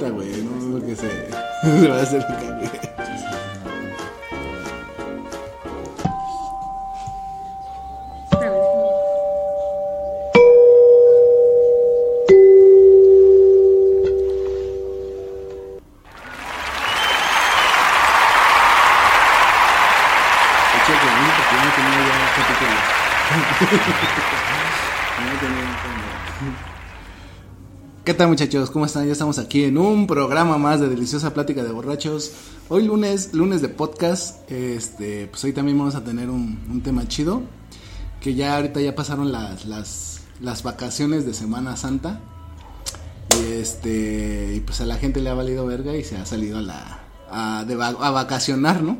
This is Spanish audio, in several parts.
Ahorita, güey, no que se, se va a hacer tal muchachos? ¿Cómo están? Ya estamos aquí en un programa más de Deliciosa Plática de Borrachos. Hoy lunes, lunes de podcast. Este, pues hoy también vamos a tener un, tema chido. Que ya ahorita ya pasaron las, las, vacaciones de Semana Santa. Y este, y pues a la gente le ha valido verga y se ha salido a la a, de a vacacionar, ¿no?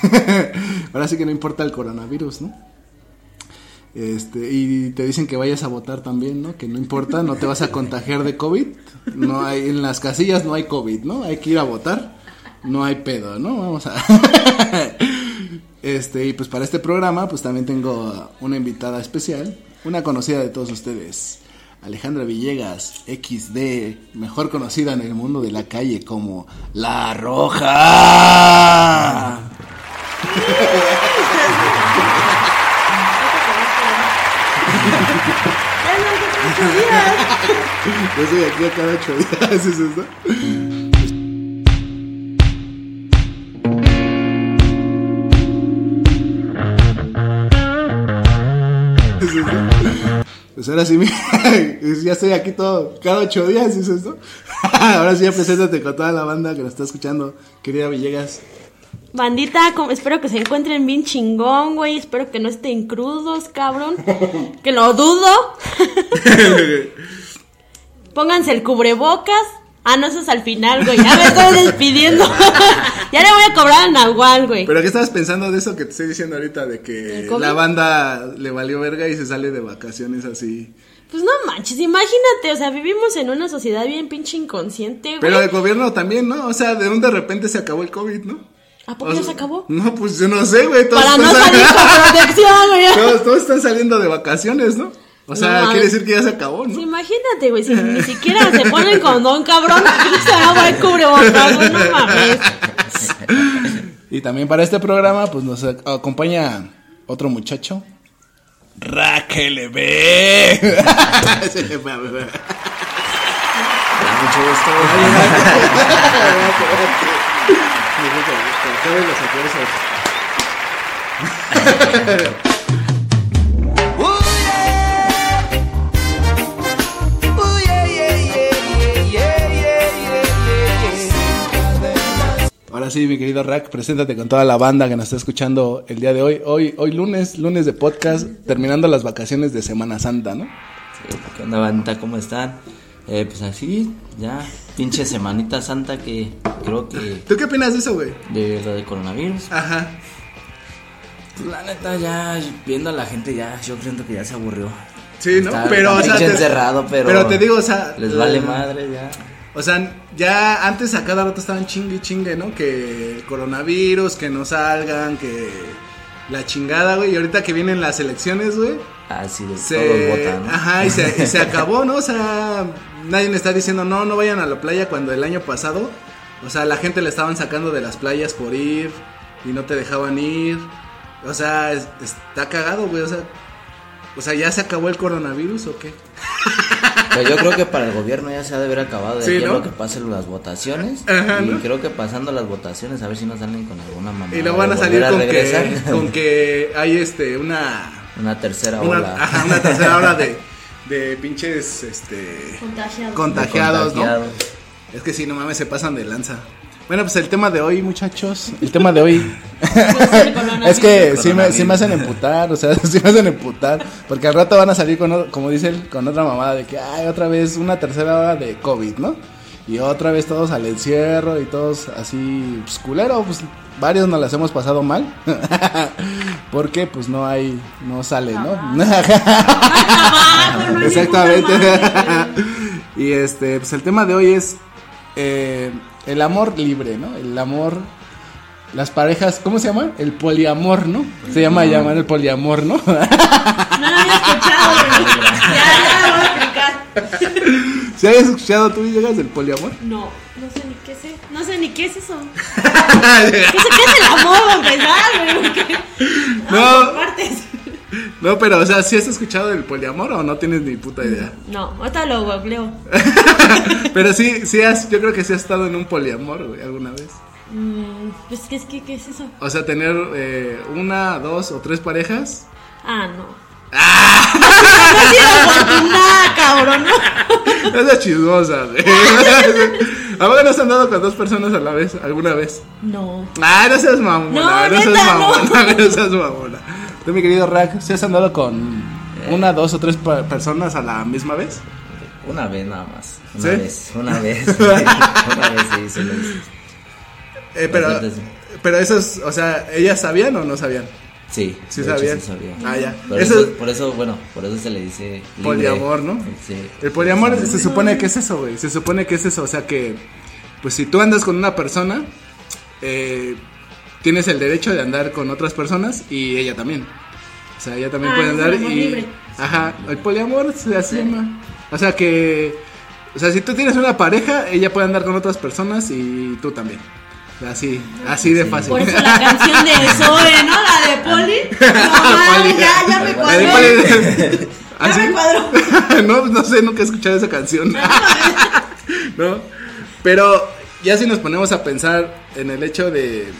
Ahora sí que no importa el coronavirus, ¿no? Este, y te dicen que vayas a votar también, ¿no? Que no importa, no te vas a contagiar de COVID. No hay, en las casillas no hay COVID, ¿no? Hay que ir a votar. No hay pedo, ¿no? Vamos a. Este, y pues para este programa, pues también tengo una invitada especial, una conocida de todos ustedes. Alejandra Villegas, XD, mejor conocida en el mundo de la calle como La Roja. Yo soy aquí a cada ocho días, ¿es eso? ¿Es eso? Pues ahora sí, mira, ya estoy aquí todo, cada ocho días, ¿es eso? Ahora sí, ya preséntate con toda la banda que nos está escuchando, querida Villegas. Bandita, como- espero que se encuentren bien chingón, güey. Espero que no estén crudos, cabrón. Que lo dudo. Pónganse el cubrebocas. Ah, no, eso es al final, güey. Ya me estoy despidiendo. ya le voy a cobrar a Nahual, güey. ¿Pero qué estabas pensando de eso que te estoy diciendo ahorita? De ¿El que la banda le valió verga y se sale de vacaciones así. Pues no manches, imagínate. O sea, vivimos en una sociedad bien pinche inconsciente, güey. Pero el gobierno también, ¿no? O sea, de un de repente se acabó el COVID, ¿no? ¿A poco O ya se acabó? No, pues yo no sé, güey. todos Para no están salir sali- con protección, güey. todos, todos están saliendo de vacaciones, ¿no? O sea, No, quiere decir que ya se acabó, ¿no? Imagínate, güey, si ni siquiera se ponen condón, cabrón, se va a poner cubrebocas, güey, no mames. Y también para este programa, pues nos ac- acompaña otro muchacho. Raquel B. Se le fue a ver. mucho gusto. Ahora sí, mi querido Rack, preséntate con toda la banda que nos está escuchando el día de hoy. Hoy, hoy lunes, lunes de podcast, terminando las vacaciones de Semana Santa, ¿no? Sí, ¿Qué onda, bandita? ¿Cómo están? Eh, pues así, ya, pinche semanita santa que creo que ¿Tú qué opinas de eso, güey? de lo de coronavirus. Ajá. La neta, ya viendo a la gente, ya, yo siento que ya se aburrió. Sí, ¿no? Está pero, o sea, te- encerrado, pero. pero te digo, o sea, Les vale la- madre ya. O sea, ya antes a cada rato estaban chingue y chingue, ¿no? Que coronavirus, que no salgan, que la chingada, güey. Y ahorita que vienen las elecciones, güey. Así de Se... todos votan. ¿no? Ajá, y se, y se acabó, ¿no? O sea, nadie me está diciendo, no, no vayan a la playa cuando el año pasado, o sea, la gente le estaban sacando de las playas por ir y no te dejaban ir. O sea, es- está cagado, güey, o sea, o sea, ¿ya se acabó el coronavirus o qué? Pero yo creo que para el gobierno ya se ha de haber acabado de Sí, aquí a ¿no? lo que pasen las votaciones. Ajá, y ¿no? creo que pasando las votaciones, a ver si nos salen con alguna mamá. Y luego van a salir con que, con que hay este, una... Una tercera una, ola. ajá, una tercera hora de, de pinches, este... Contagiado. Contagiados, ¿no? Contagiados. Es que sí, no mames, se pasan de lanza. Bueno, pues el tema de hoy, muchachos. El tema de hoy. es que sí me, sí me hacen emputar, o sea, sí me hacen emputar. Porque al rato van a salir con, como dicen, con otra mamada de que, ay, otra vez una tercera hora de COVID, ¿no? Y otra vez todos al encierro y todos así, pues culero, pues varios nos las hemos pasado mal. Porque pues no hay, no sale, ¿no? Exactamente. y este, pues el tema de hoy es eh, el amor libre, ¿no? El amor, las parejas, ¿cómo se llama? El poliamor, ¿no? Se llama llamar el poliamor, ¿no? No lo había escuchado. Ya, ya explicar. ¿Si habías escuchado tú llegas del poliamor? No, no sé ni qué es. No sé ni qué es eso. ¿Qué es, qué es el amor, para empezar, No. Partes. No, pero, o sea, ¿sí has escuchado del poliamor o no tienes ni puta idea? No, ahorita lo googleo. Pero sí, sí has, yo creo que sí has estado en un poliamor, güey, alguna vez. Mm, pues, ¿qué es, qué, qué es eso? O sea, tener eh, una, dos o tres parejas. Ah, no. No he sido cabrón, ¿no? Esa chismosa, güey. ¿A poco no has andado con dos personas a la vez, alguna vez? No. Ah, no seas mamona, No, no, seas neta, no. mamona, no. seas mamona. Tú, mi querido Rack, ¿sí has andado con una, dos o tres personas a la misma vez? Una vez nada más. Una ¿Sí? vez, una vez. una vez sí, sí lo hice. Eh, pero, sí. pero esos, o sea, ¿ellas sabían o no sabían? Sí, Sí sabía. Ah, ya. Por Eso- eso, por eso, bueno, por eso se le dice libre. Poliamor, ¿no? Sí. El poliamor se supone que es eso, güey. Se supone que es eso. O sea que, pues si tú andas con una persona, eh, tienes el derecho de andar con otras personas y ella también. O sea, ella también Ah, puede andar y. libre. Ajá, el poliamor se así llama. O sea que. O sea, si tú tienes una pareja, ella puede andar con otras personas y tú también. Así, así de fácil. Por eso la canción de Zoe, ¿no? La de Poli. No, mames, ya, ya me La de cuadró. Poli- Ya me cuadró. no, no sé, nunca he escuchado esa canción. ¿No? Pero ya si nos ponemos a pensar en el hecho de...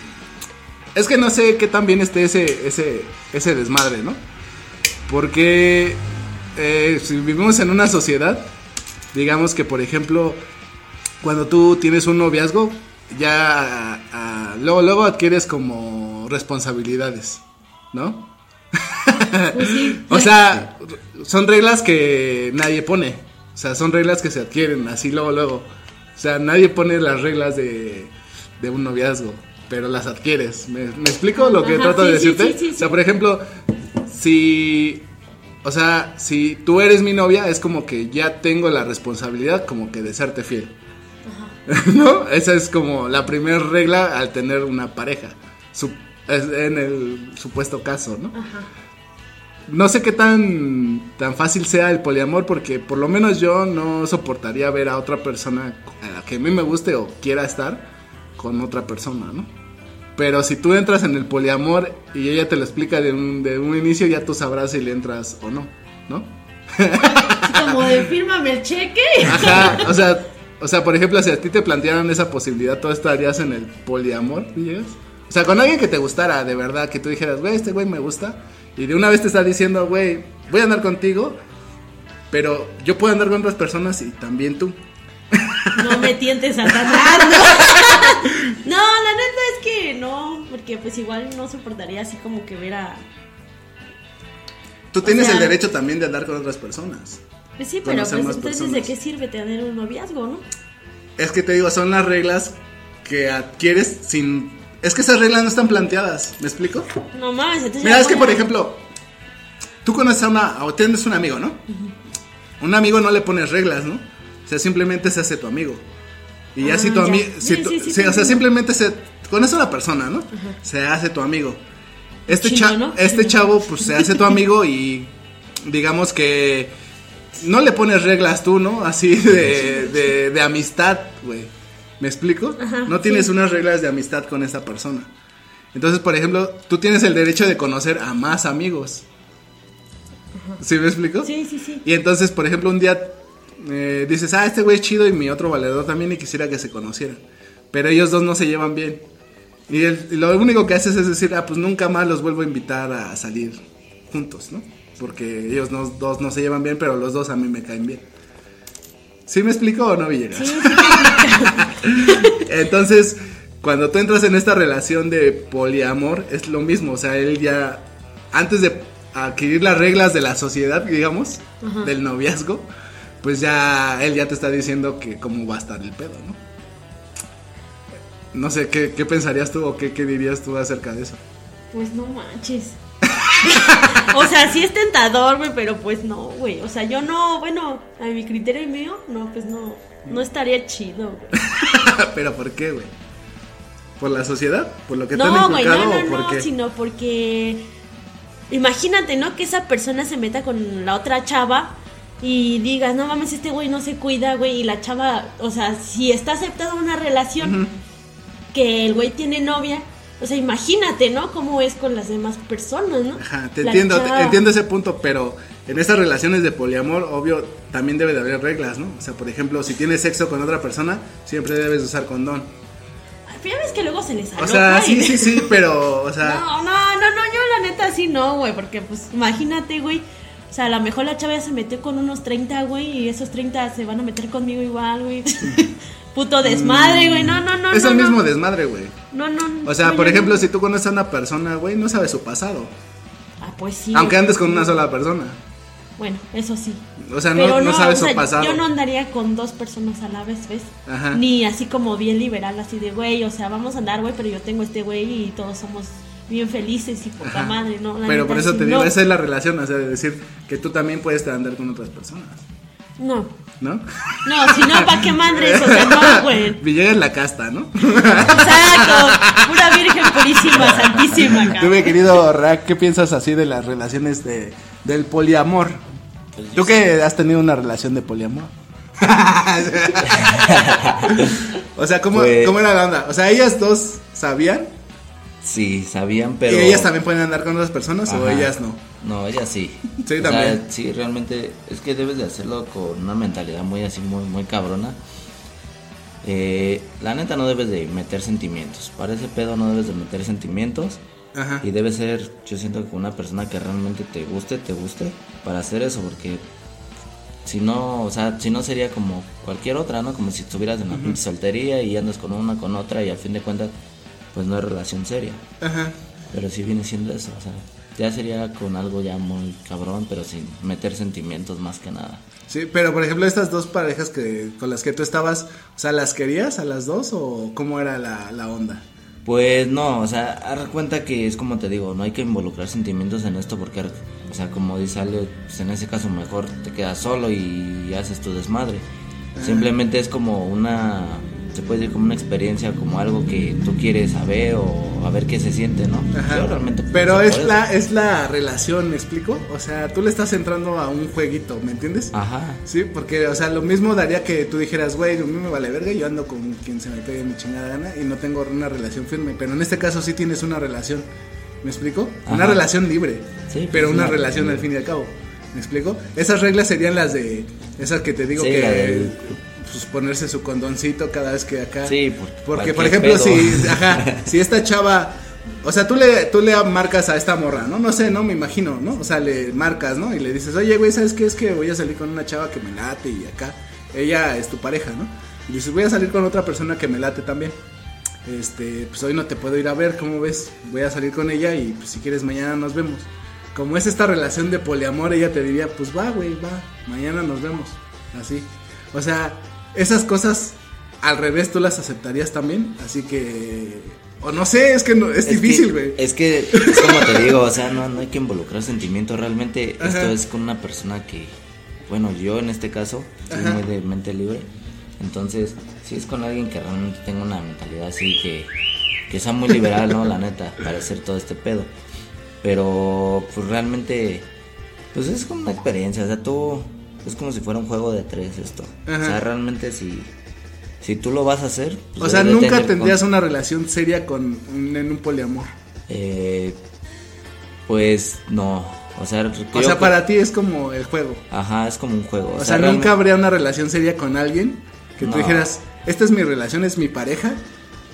Es que no sé qué tan bien esté ese, ese, ese desmadre, ¿no? Porque eh, si vivimos en una sociedad, digamos que por ejemplo, cuando tú tienes un noviazgo, ya luego, luego adquieres como responsabilidades, ¿no? o sea, son reglas que nadie pone. O sea, son reglas que se adquieren así luego, luego. O sea, nadie pone las reglas de, de un noviazgo, pero las adquieres. ¿Me, me explico lo que Ajá, trato de sí, decirte? sí, O sea, por ejemplo, si... O sea, si tú eres mi novia, es como que ya tengo la responsabilidad como que de serte fiel. ¿No? Esa es como la primera regla al tener una pareja. Su- en el supuesto caso, ¿no? No sé qué tan, tan fácil sea el poliamor porque por lo menos yo no soportaría ver a otra persona a la que a mí me guste o quiera estar con otra persona, ¿no? Pero si tú entras en el poliamor y ella te lo explica de un, de un inicio, ya tú sabrás si le entras o no, ¿no? Como de fírmame el cheque. Ajá, o sea, o sea, por ejemplo, si a ti te plantearan esa posibilidad, ¿tú estarías en el poliamor, Villegas? O sea, con alguien que te gustara, de verdad, que tú dijeras, güey, este güey me gusta, y de una vez te está diciendo, güey, voy a andar contigo, pero yo puedo andar con otras personas y también tú. No me tientes Satanás. No. no, la neta es que no, porque pues igual no soportaría así como que ver a... Tú tienes sea- el derecho también de andar con otras personas. Pues sí, pero pues entonces personas. ¿de qué sirve tener un noviazgo, no? Es que te digo, son las reglas que adquieres sin... Es que esas reglas no están planteadas, ¿me explico? No mames, entonces... Mira, es que por ejemplo, tú conoces a una, o tienes un amigo, ¿no? Un amigo no le pones reglas, ¿no? O sea, simplemente se hace tu amigo. Y ya Ah, si tu ya. amigo, Sí, sí, sí, o sea, simplemente se conoce a una persona, ¿no? Se hace tu amigo. Este, Chino, cha- ¿no? este chavo, pues se hace tu amigo y digamos que no le pones reglas tú, ¿no? Así de, de, de amistad, güey. ¿Me explico? Ajá, no tienes sí. unas reglas de amistad con esa persona. Entonces, por ejemplo, tú tienes el derecho de conocer a más amigos. ¿Sí me explico? Sí, sí, sí. Y entonces, por ejemplo, un día eh, dices, ah, este güey es chido y mi otro valedor también y quisiera que se conocieran. Pero ellos dos no se llevan bien. Y, el- y lo único que haces es decir, ah, pues nunca más los vuelvo a invitar a salir juntos, ¿no? Porque ellos no- dos no se llevan bien, pero los dos a mí me caen bien. ¿Sí me explico o no, Villegas? Sí, sí, Entonces, cuando tú entras en esta relación de poliamor, es lo mismo. O sea, él ya, antes de adquirir las reglas de la sociedad, digamos, Ajá. del noviazgo, pues ya él ya te está diciendo que cómo va a estar el pedo, ¿no? No sé, ¿qué, qué pensarías tú o qué, qué dirías tú acerca de eso? Pues no manches. o sea, sí es tentador, güey, pero pues no, güey. O sea, yo no, bueno, a mi criterio y mío, no, pues no, no estaría chido, güey. ¿Pero por qué, güey? ¿Por la sociedad? ¿Por lo que te han No, güey, no, inculcado no, o por no, qué? sino porque imagínate, ¿no? Que esa persona se meta con la otra chava y digas, no mames, este güey no se cuida, güey, y la chava, o sea, si está aceptada una relación que el güey tiene novia, o sea, imagínate, ¿no? Cómo es con las demás personas, ¿no? Ajá, te entiendo, te- entiendo ese punto, pero en estas relaciones de poliamor, obvio, también debe de haber reglas, ¿no? O sea, por ejemplo, si tienes sexo con otra persona, siempre debes usar condón. Ya ves que luego se les O aloca sea, y- sí, sí, sí, pero, o sea, No, no, no, no, yo la neta sí no, güey, porque pues imagínate, güey. O sea, a lo mejor la chava ya se metió con unos 30, güey, y esos 30 se van a meter conmigo igual, güey. Puto desmadre, güey. No, no, no. es no, el no. mismo desmadre, güey. No, no. O sea, no, por ejemplo, no. si tú conoces a una persona, güey, no sabes su pasado. Ah, pues sí. Aunque andes con una sola persona. Bueno, eso sí. O sea, no, Pero no sabes o sea, su pasado. Yo no andaría con dos personas a la vez, ¿ves? Ajá. Ni así como bien liberal, así de, güey, o sea, vamos a andar, güey, pero yo tengo este güey y todos somos bien felices y poca Ajá. madre, ¿no? La Pero por eso te digo, no. esa es la relación, o sea, de decir que tú también puedes andar con otras personas, No. ¿no? No, si no, ¿para qué madres? O sea, no, güey. Villegas la casta, ¿no? Exacto. Pura virgen purísima, santísima, Tú, cabrón. mi querido Rack, ¿qué piensas así de las relaciones de, del poliamor? Pues ¿Tú que has tenido una relación de poliamor? o sea, ¿cómo, Pues- ¿cómo era la onda? O sea, ellas dos sabían Sí, sabían, pero. y ellas también pueden andar con otras personas o ellas no. No, ella sí. Sí, O también. sea, sí, realmente es que debes de hacerlo con una mentalidad muy así, muy, muy cabrona. Eh, la neta no debes de meter sentimientos. Para ese pedo no debes de meter sentimientos. Ajá. Y debe ser, yo siento que una persona que realmente te guste, te guste para hacer eso, porque si no, o sea, si no sería como cualquier otra, ¿no? Como si estuvieras en la pinche soltería y andas con una, con otra y al fin de cuentas, pues no es relación seria. Ajá. Pero sí viene siendo eso, o sea, ya sería con algo ya muy cabrón, pero sin meter sentimientos más que nada. Sí, pero por ejemplo, estas dos parejas que con las que tú estabas, o sea, ¿las querías a las dos o cómo era la, la onda? Pues no, o sea, haz cuenta que es como te digo, no hay que involucrar sentimientos en esto porque, o sea, como dice Ale, pues en ese caso mejor te quedas solo y haces tu desmadre. Simplemente es como una, se puede decir como una experiencia, como algo que tú quieres saber o a ver qué se siente, ¿no? Ajá. Yo realmente Pero es la, es la relación, ¿me explico? O sea, tú le estás entrando a un jueguito, ¿me entiendes? Ajá. Sí, porque, o sea, lo mismo daría que tú dijeras, güey, a mí me vale verga, yo ando con quien se me pegue mi chingada gana y no tengo una relación firme. Pero en este caso sí tienes una relación, ¿me explico? Una relación libre, Sí, pero pues, una una relación al fin y al cabo. ¿Me explico? Esas reglas serían las de, esas que te digo que... Pues ponerse su condoncito cada vez que acá. Sí, por Porque, por ejemplo, pedo. si, ajá, si esta chava, o sea, tú le, tú le marcas a esta morra, ¿no? No sé, no me imagino, ¿no? O sea, le marcas, ¿no? Y le dices, oye, güey, ¿sabes qué? Es que voy a salir con una chava que me late y acá, ella es tu pareja, ¿no? Y dices, voy a salir con otra persona que me late también. Este, pues hoy no te puedo ir a ver, ¿cómo ves? Voy a salir con ella y pues si quieres mañana nos vemos. Como es esta relación de poliamor, ella te diría, pues va, güey, va, mañana nos vemos. Así. O sea, esas cosas al revés tú las aceptarías también. Así que. O no sé, es que no, es, que- difícil, güey. Es que, es como te digo, o sea, no, no hay que involucrar sentimientos. Realmente Ajá. esto es con una persona que, bueno, yo en este caso, soy Ajá. muy de mente libre. Entonces, si es con alguien que realmente tenga una mentalidad así, que, que sea muy liberal, ¿no? La neta, para hacer todo este pedo. Pero, pues realmente, pues es como una experiencia. O sea, tú, es como si fuera un juego de tres esto. O sea, realmente si, si tú lo vas a hacer. pues o sea, nunca tendrías con- una relación seria con un- en un poliamor. Eh, pues no, o sea, O sea, que- para ti es como el juego. Ajá, es como un juego. O, sea, realmente- nunca habría una relación seria con alguien que tú dijeras, esta es mi relación, es mi pareja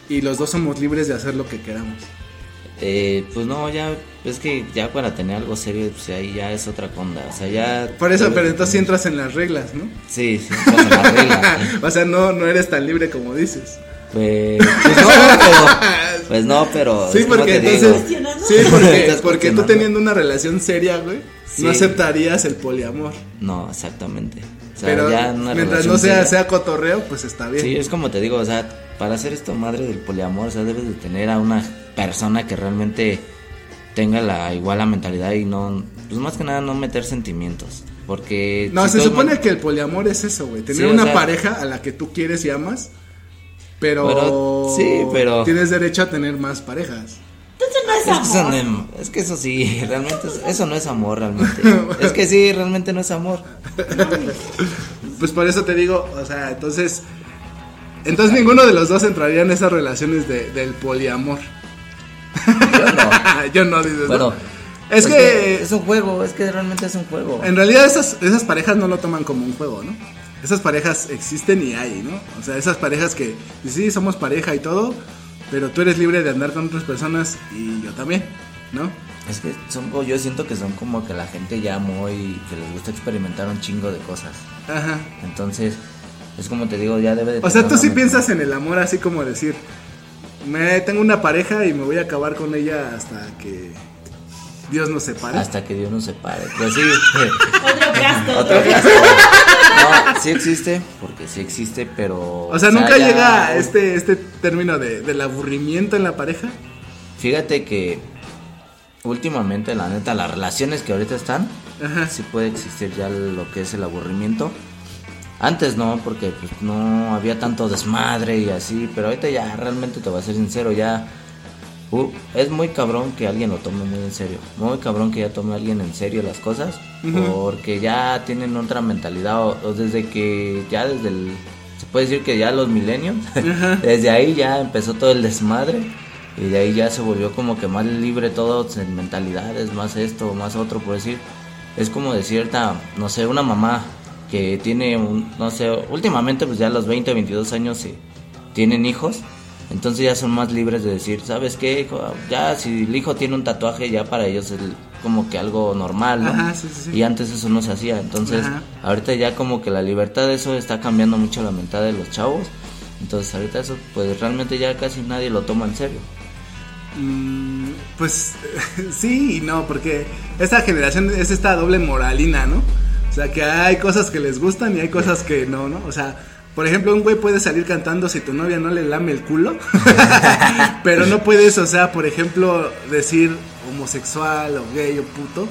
y los dos somos libres de hacer lo que queramos. Eh, pues no, ya, es que ya para tener algo serio, pues ahí ya es otra onda. O sea, ya. Por eso, pero entonces sí entras en las reglas, ¿no? Sí, sí, entras en la regla. o sea, no, no eres tan libre como dices. Pues, pues no, pero. Pues no, pero. Sí, porque entonces. digo. Sí, porque, porque tú teniendo una relación seria, güey, Sí. no aceptarías el poliamor. No, exactamente. O sea, Pero ya mientras no sea, seria- sea cotorreo, pues está bien. Sí, es como te digo, o sea, para hacer esto madre del poliamor, o sea, debes de tener a una persona que realmente tenga la igual la mentalidad y no, pues más que nada no meter sentimientos, porque No, si se supone que el poliamor es eso, güey. Tener Sí, una sea- pareja a la que tú quieres y amas, pero, Pero- sí, pero- tienes derecho a tener más parejas. Entonces no es es que, eso amor. no- es que eso sí, realmente es- eso no es amor realmente. es que sí, realmente no es amor. Pues por eso te digo, o sea, entonces. Entonces ninguno de los dos entraría en esas relaciones de, del poliamor. Yo no. Yo no, dices. ¿no? Bueno, es que, es un juego, es que realmente es un juego. en realidad esas, esas parejas no lo toman como un juego, ¿no? Esas parejas existen y hay, ¿no? O sea, esas parejas que sí, somos pareja y todo, pero tú eres libre de andar con otras personas y yo también, ¿no? Es que son, yo siento que son como que la gente ya muy, que les gusta experimentar un chingo de cosas. Ajá. Entonces, es como te digo, ya debe de O sea, tú sí piensas en el amor así como decir, me tengo una pareja y me voy a acabar con ella hasta que Dios nos separe. Hasta que Dios nos separe. Pues sí. Otro gasto. Otro caso. No, sí existe, porque sí existe, pero. O sea, nunca llega este este término de, del aburrimiento en la pareja. Fíjate que últimamente, la neta, las relaciones que ahorita están, Ajá. sí puede existir ya lo que es el aburrimiento. Antes no, porque pues no había tanto desmadre y así, pero ahorita ya realmente te voy a ser sincero, ya uh, es muy cabrón que alguien lo tome muy en serio, muy cabrón que ya tome alguien en serio las cosas, porque ya tienen otra mentalidad, o, o desde que ya desde el, se puede decir que ya los milenios, desde ahí ya empezó todo el desmadre. Y de ahí ya se volvió como que más libre todo, en mentalidades, más esto, más otro, por decir. Es como de cierta, no sé, una mamá que tiene, un, no sé, últimamente pues ya a los 20, 22 años se tienen hijos. Entonces ya son más libres de decir, ¿sabes qué? hijo? Ya si el hijo tiene un tatuaje, ya para ellos es como que algo normal, ¿no? Ajá, sí, sí, sí. Y antes eso no se hacía. Entonces, Ajá. ahorita ya como que la libertad de eso está cambiando mucho la mentalidad de los chavos. Entonces, ahorita eso, pues realmente ya casi nadie lo toma en serio. Mm, pues sí y no, porque esta generación es esta doble moralina, ¿no? O sea, que hay cosas que les gustan y hay cosas que no, ¿no? O sea, por ejemplo, un güey puede salir cantando si tu novia no le lame el culo, pero no puedes, o sea, por ejemplo, decir homosexual o gay o puto,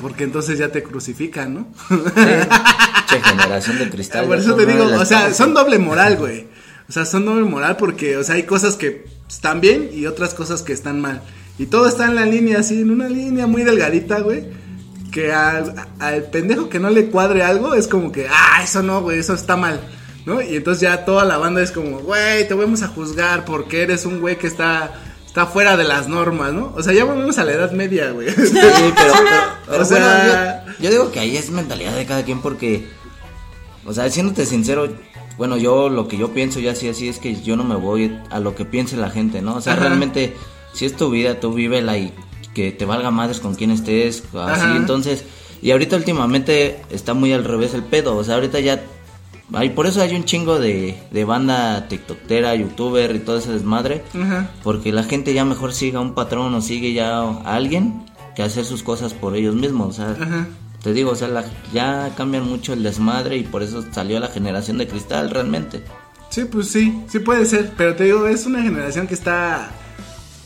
porque entonces ya te crucifican, ¿no? Che, generación de cristal. Por ya eso te digo, o sea, cosas. son doble moral, güey. O sea, son doble moral porque, o sea, hay cosas que están bien y otras cosas que están mal. Y todo está en la línea, así, en una línea muy delgadita, güey. Que al, al pendejo que no le cuadre algo es como que, ah, eso no, güey, eso está mal. ¿No? Y entonces ya toda la banda es como, güey, te vamos a juzgar porque eres un güey que está, está fuera de las normas, ¿no? O sea, ya volvemos a la edad media, güey. Sí, pero, pero- pero O sea- bueno, yo, yo digo que ahí es mentalidad de cada quien porque, o sea, siéndote sincero, bueno, yo lo que yo pienso ya así, así es que yo no me voy a lo que piense la gente, ¿no? O sea, Ajá. realmente, si es tu vida, tú vívela y que te valga madres con quien estés, así, Ajá. entonces, y ahorita últimamente está muy al revés el pedo, o sea, ahorita ya, hay, por eso hay un chingo de, de banda tiktokera, youtuber y todo ese desmadre, Ajá. porque la gente ya mejor sigue a un patrón o sigue ya a alguien que hacer sus cosas por ellos mismos. O sea, Ajá. te digo, o sea, la- ya cambian mucho el desmadre y por eso salió la generación de cristal realmente. Sí, pues sí, sí puede ser, pero te digo, es una generación que está,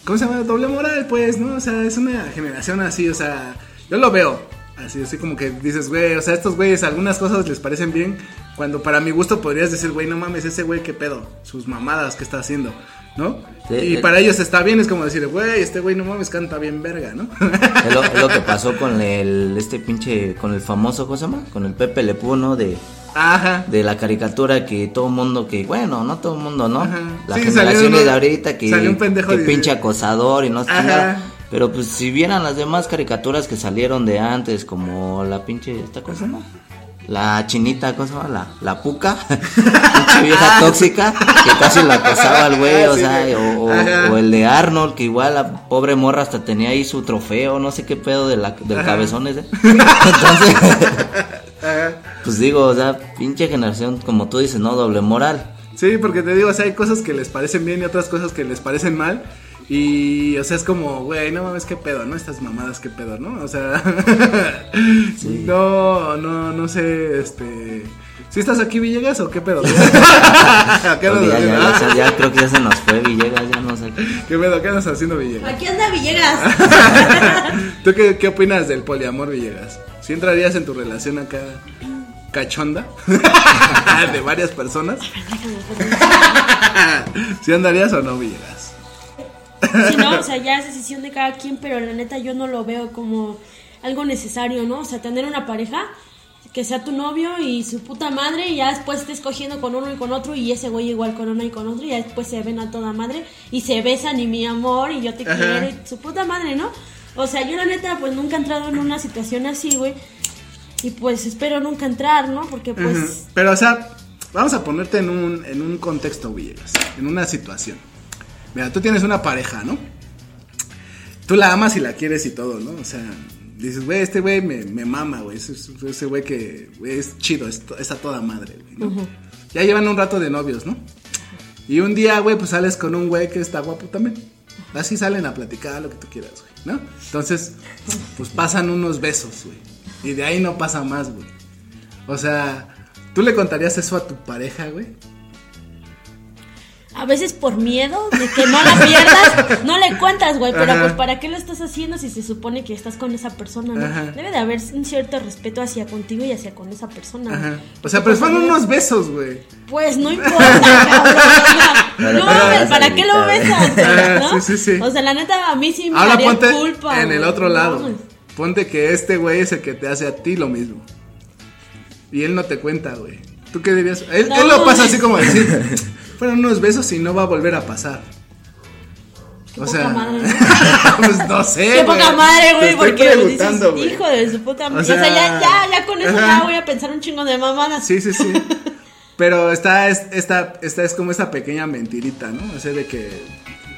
¿cómo se llama? Doble moral, pues, ¿no? O sea, es una generación así, o sea, yo lo veo, así, así como que dices, güey, o sea, estos güeyes algunas cosas les parecen bien, cuando para mi gusto podrías decir, güey, no mames, ese güey, qué pedo, sus mamadas que está haciendo, ¿no? Sí, y para ellos está bien, es como decir, güey, este güey, no mames, canta bien verga, ¿no? Es lo, es lo que pasó con el, este pinche, con el famoso, ¿cómo se llama? Con el Pepe Le Pew, ¿no? De, Ajá. de la caricatura que todo mundo que, bueno, no todo mundo, ¿no? Ajá. Las Sí, uno- de ahorita que, salió un pendejo que de- pinche acosador y no Ajá. nada. Pero pues si vieran las demás caricaturas que salieron de antes, como la pinche, ¿esta cosa no? La chinita, ¿cómo se llama? La, la puca, pinche vieja tóxica, que casi la acosaba al güey, Ah, o sí, sea, güey. o, o- Ajá. o el de Arnold, que igual la pobre morra hasta tenía ahí su trofeo, no sé qué pedo de la, del cabezón ese. Entonces, pues digo, o sea, pinche generación, como tú dices, ¿no? Doble moral. Sí, porque te digo, o sea, hay cosas que les parecen bien y otras cosas que les parecen mal. Y, o sea, es como, güey, no mames, qué pedo, ¿no? Estas mamadas, qué pedo, ¿no? O sea, no, no, no sé, este... ¿Sí estás aquí, Villegas, o qué pedo? ¿Qué, andas ya, ya, sea, ya creo que ya se nos fue Villegas, ya no sé. ¿Qué pedo? ¿Qué andas haciendo, Villegas? Aquí anda Villegas. ¿Tú qué, qué opinas del poliamor, Villegas? ¿Sí entrarías en tu relación acá cachonda? ¿De varias personas? ¿Sí andarías o no, Villegas? Sí, no, o sea, ya es decisión de cada quien, pero la neta yo no lo veo como algo necesario, ¿no? O sea, tener una pareja que sea tu novio y su puta madre y ya después estés cogiendo con uno y con otro y ese güey igual con uno y con otro y ya después se ven a toda madre y se besan y mi amor y yo te Ajá. quiero y su puta madre, ¿no? O sea, yo la neta pues nunca he entrado en una situación así, güey. Y pues espero nunca entrar, ¿no? Porque pues... Pero, o sea, vamos a ponerte en un, en un contexto, Villegas, en una situación. Mira, tú tienes una pareja, ¿no? Tú la amas y la quieres y todo, ¿no? O sea, dices, güey, este güey me, me mama, güey. Ese, güey que es chido, es, es a toda madre, güey, ¿no? Ya llevan un rato de novios, ¿no? Y un día, güey, pues sales con un güey que está guapo también. Así salen a platicar lo que tú quieras, güey, ¿no? Entonces, pues pasan unos besos, güey. Y de ahí no pasa más, güey. O sea, ¿tú le contarías eso a tu pareja, güey? A veces por miedo de que no la pierdas, no le cuentas, güey. Pero Ajá. pues, ¿para qué lo estás haciendo si se supone que estás con esa persona, no? Ajá. Debe de haber un cierto respeto hacia contigo y hacia con esa persona. Ajá. O sea, pero fueron unos besos, güey. Pues no importa, cabrón. No mames, ¿para qué lo besas? güey, ¿no? sí, sí, sí. O sea, la neta, a mí sí me Ahora daría ponte culpa. en el otro lado. mames. Ponte que este güey es el que te hace a ti lo mismo. Y él no te cuenta, güey. ¿Tú qué dirías? Él, No. él lo pasa así como decir, fueron unos besos y no va a volver a pasar. Qué o poca sea, madre, pues no sé. Qué poca madre, güey, porque dices, güey. hijo de su puta madre. O sea, sea, ya, ya, ya con eso ajá. ya voy a pensar un chingo de mamadas. Sí, sí, sí. Pero está, es- esta, esta es como esa pequeña mentirita, ¿no? O sea, de que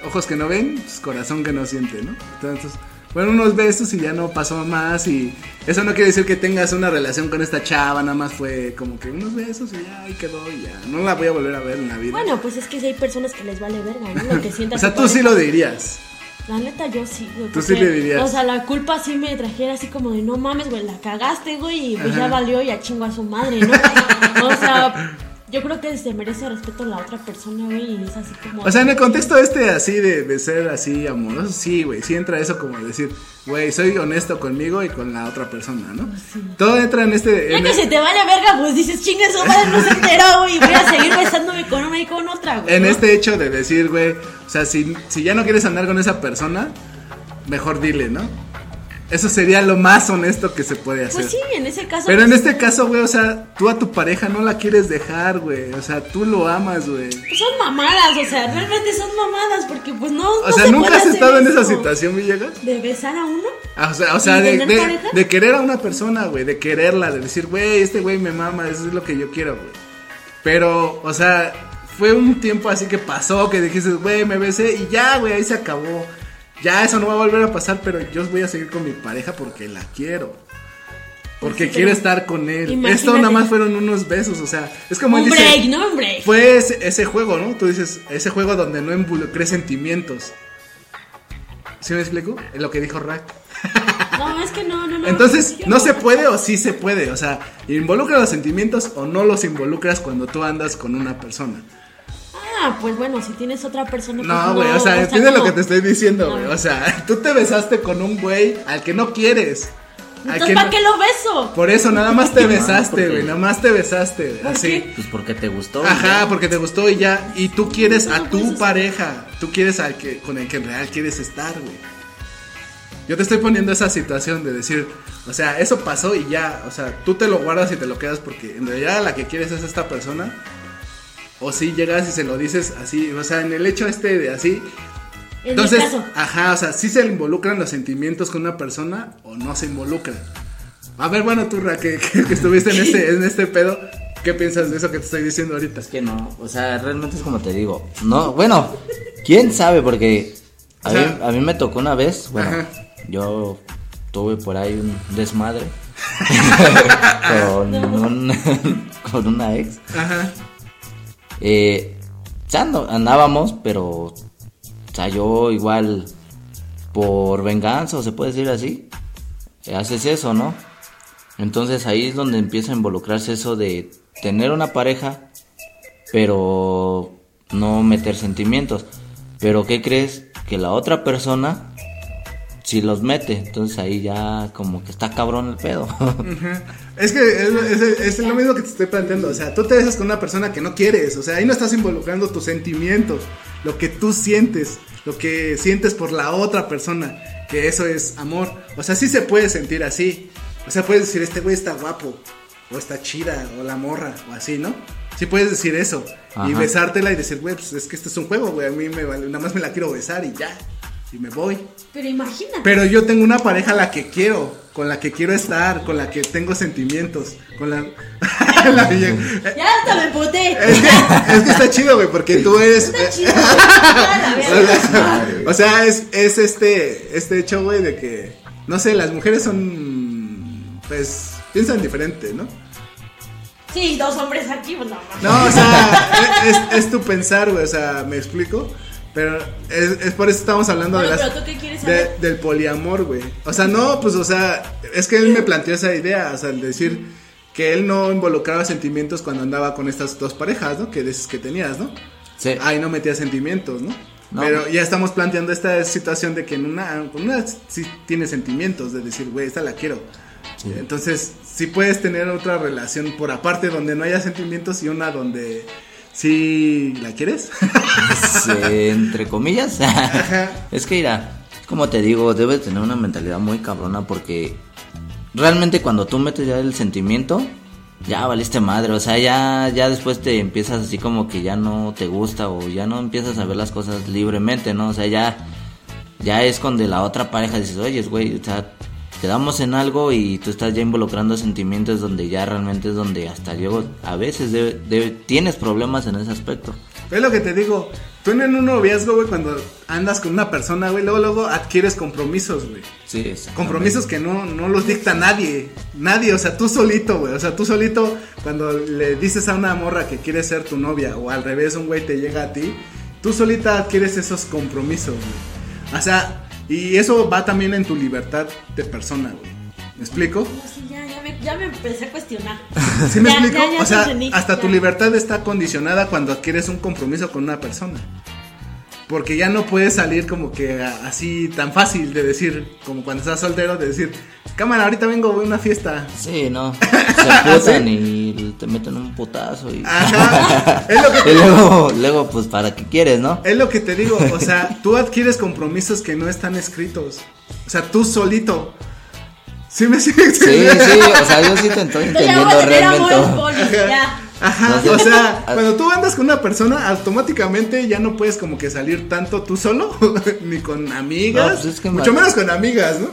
ojos que no ven, pues, corazón que no siente, ¿no? Entonces, fueron unos besos y ya no pasó más y eso no quiere decir que tengas una relación con esta chava, nada más fue como que unos besos y ya ahí quedó y ya. No la voy a volver a ver en la vida. Bueno, pues es que sí hay personas que les vale verga, ¿no? Lo que sientas. o sea, tú sí lo dirías. La neta, yo sí, güey. Tú sí le dirías. O sea, la culpa sí me trajera así como de no mames, güey, la cagaste, güey, y pues Ajá. ya valió y a chingo a su madre, ¿no? o sea, yo creo que se merece respeto la otra persona, güey, y es así como. O sea, en el contexto este así de, de ser así amoroso, sí, güey, sí entra eso como decir, güey, soy honesto conmigo y con la otra persona, ¿no? Todo entra en este... ya en que se te vale verga, pues dices, chinga su madre, no se enteró, güey, voy a seguir besándome con una y con otra, güey. En ¿no? este hecho de decir, güey, o sea, si, si ya no quieres andar con esa persona, mejor dile, ¿no? Eso sería lo más honesto que se puede hacer. Pues sí, en ese caso. Pero en pues, este caso, güey, o sea, tú a tu pareja no la quieres dejar, güey. O sea, tú lo amas, güey. pues son mamadas, o sea, realmente son mamadas, porque pues no. O no sea, se ¿nunca has estado en esa situación, Villegas? ¿De besar a uno? Ah, O sea, o sea ¿Y de, de- pareja? de querer a una persona, güey, de quererla, de decir, güey, este güey me mama, eso es lo que yo quiero, güey. Pero, o sea, fue un tiempo así que pasó, que dijiste, güey, me besé y ya, güey, ahí se acabó. Ya eso no va a volver a pasar, pero yo voy a seguir con mi pareja porque la quiero. Porque Sí, quiero estar con él. imagínate. Esto nada más fueron unos besos, o sea, es como él Un dice, break, ¿no? Un break. fue ese, ese juego, ¿no? Tú dices, ese juego donde no involucré sentimientos. ¿Sí me explico? Es lo que dijo Rack. No, es que no, no, no. Entonces, Yo no se puede o sí se puede. O sea, involucra los sentimientos o no los involucras cuando tú andas con una persona. Ah, pues bueno, si tienes otra persona. pues No, güey, o sea, entiende como- lo que te estoy diciendo, No. güey. O sea, tú te besaste con un güey al que no quieres. Al Entonces, que ¿para no- qué lo beso? Por eso, nada más te besaste, güey. Nada más te besaste. ¿Por Así. qué? Pues porque te gustó. Ajá, ya. porque te gustó y ya. Y tú quieres No, a no tu pareja. Tú quieres al que con el que en real quieres estar, güey. Yo te estoy poniendo esa situación de decir, o sea, eso pasó y ya, o sea, tú te lo guardas y te lo quedas porque en realidad la que quieres es esta persona. O si llegas y se lo dices así, o sea, en el hecho este de así. En Entonces, caso. ajá, o sea, si se involucran los sentimientos con una persona o no se involucran. A ver, bueno, tú, Ra, que, que- que estuviste en este, en este pedo, ¿qué piensas de eso que te estoy diciendo ahorita? Es que no, o sea, realmente es como te digo. No, bueno, quién sabe, porque a, O sea- mí, a mí me tocó una vez, bueno, Ajá. yo tuve por ahí un desmadre con, un- con una ex. Ajá. Eh, ando- andábamos, pero, o sea, yo igual, por venganza, o se puede decir así, eh, haces eso, ¿no? Entonces ahí es donde empieza a involucrarse eso de tener una pareja, pero no meter sentimientos. Pero ¿qué crees? Que la otra persona si los mete, entonces ahí ya como que está cabrón el pedo. Es que es, es- es lo mismo que te estoy planteando. O sea, tú te besas con una persona que no quieres. O sea, ahí no estás involucrando tus sentimientos, lo que tú sientes, lo que sientes por la otra persona. Que eso es amor. O sea, sí se puede sentir así. O sea, puedes decir, este güey está guapo, o está chida, o la morra, o así, ¿no? Sí puedes decir eso. Y besártela y decir, güey, pues es que este es un juego, güey. A mí me vale, nada más me la quiero besar y ya. Y me voy. Pero imagínate. Pero yo tengo una pareja a la que quiero, con la que quiero estar, con la que tengo sentimientos, con la... Ya hasta me puté. es, que, es que está chido, güey, porque tú eres... Está chido. La verga. o sea, es, es este, este hecho, güey, de que, no sé, las mujeres son, pues, piensan diferente, ¿no? Sí, dos hombres aquí, pues no. No, o sea, es, es tu pensar, güey, o sea, ¿me explico? Pero es, es por eso estamos hablando Bueno, de las... pero tú qué quieres de- saber. del poliamor, güey. O sea, no, pues, o sea, es que él me planteó esa idea, o sea, el decir que él no involucraba sentimientos cuando andaba con estas dos parejas, ¿no? Que dices que tenías, ¿no? Sí. Ahí no metía sentimientos, ¿no? No. Pero ya estamos planteando esta situación de que en una, con una sí tiene sentimientos, de decir, güey, esta la quiero. Entonces, sí puedes tener otra relación por aparte donde no haya sentimientos y una donde sí la quieres. Entre comillas. es que mira, como te digo, debes tener una mentalidad muy cabrona porque realmente cuando tú metes ya el sentimiento, ya valiste madre, o sea, ya ya después te empiezas así como que ya no te gusta o ya no empiezas a ver las cosas libremente, ¿no? O sea, ya ya es cuando la otra pareja dices, "Oye, güey, o sea, quedamos en algo y tú estás ya involucrando sentimientos donde ya realmente es donde hasta yo a veces debe- debe- tienes problemas en ese aspecto. Es lo que te digo. Tú en un noviazgo, güey, cuando andas con una persona, güey, luego, luego adquieres compromisos, güey. Sí. Compromisos que no, no los dicta nadie. Nadie, o sea, tú solito, güey. O sea, tú solito, cuando le dices a una morra que quiere ser tu novia, o al revés, un güey te llega a ti, tú solita adquieres esos compromisos, güey. O sea, y eso va también en tu libertad de persona, güey. ¿Me explico? Sí, ya, ya, me, ya me empecé a cuestionar. ¿Sí me Ya, explico? ya, o sea, entendí, hasta tu libertad está condicionada cuando adquieres un compromiso con una persona. Porque ya no puedes salir como que así tan fácil de decir, como cuando estás soltero, de decir, cámara, ahorita vengo, voy a una fiesta. Sí, no. Se putan y te meten un putazo y. Ajá. es, lo que y te, luego, luego, pues, ¿para qué quieres, no? es lo que te digo, o sea, tú adquieres compromisos que no están escritos. O sea, tú solito. ¿Sí me sigues? Sí, sí, o sea, yo sí te estoy entendiendo realmente. polis, ya. Ajá, o sea, cuando tú andas con una persona, automáticamente ya no puedes como que salir tanto tú solo, ni con amigas, No, pues es que mucho menos con amigas, ¿no?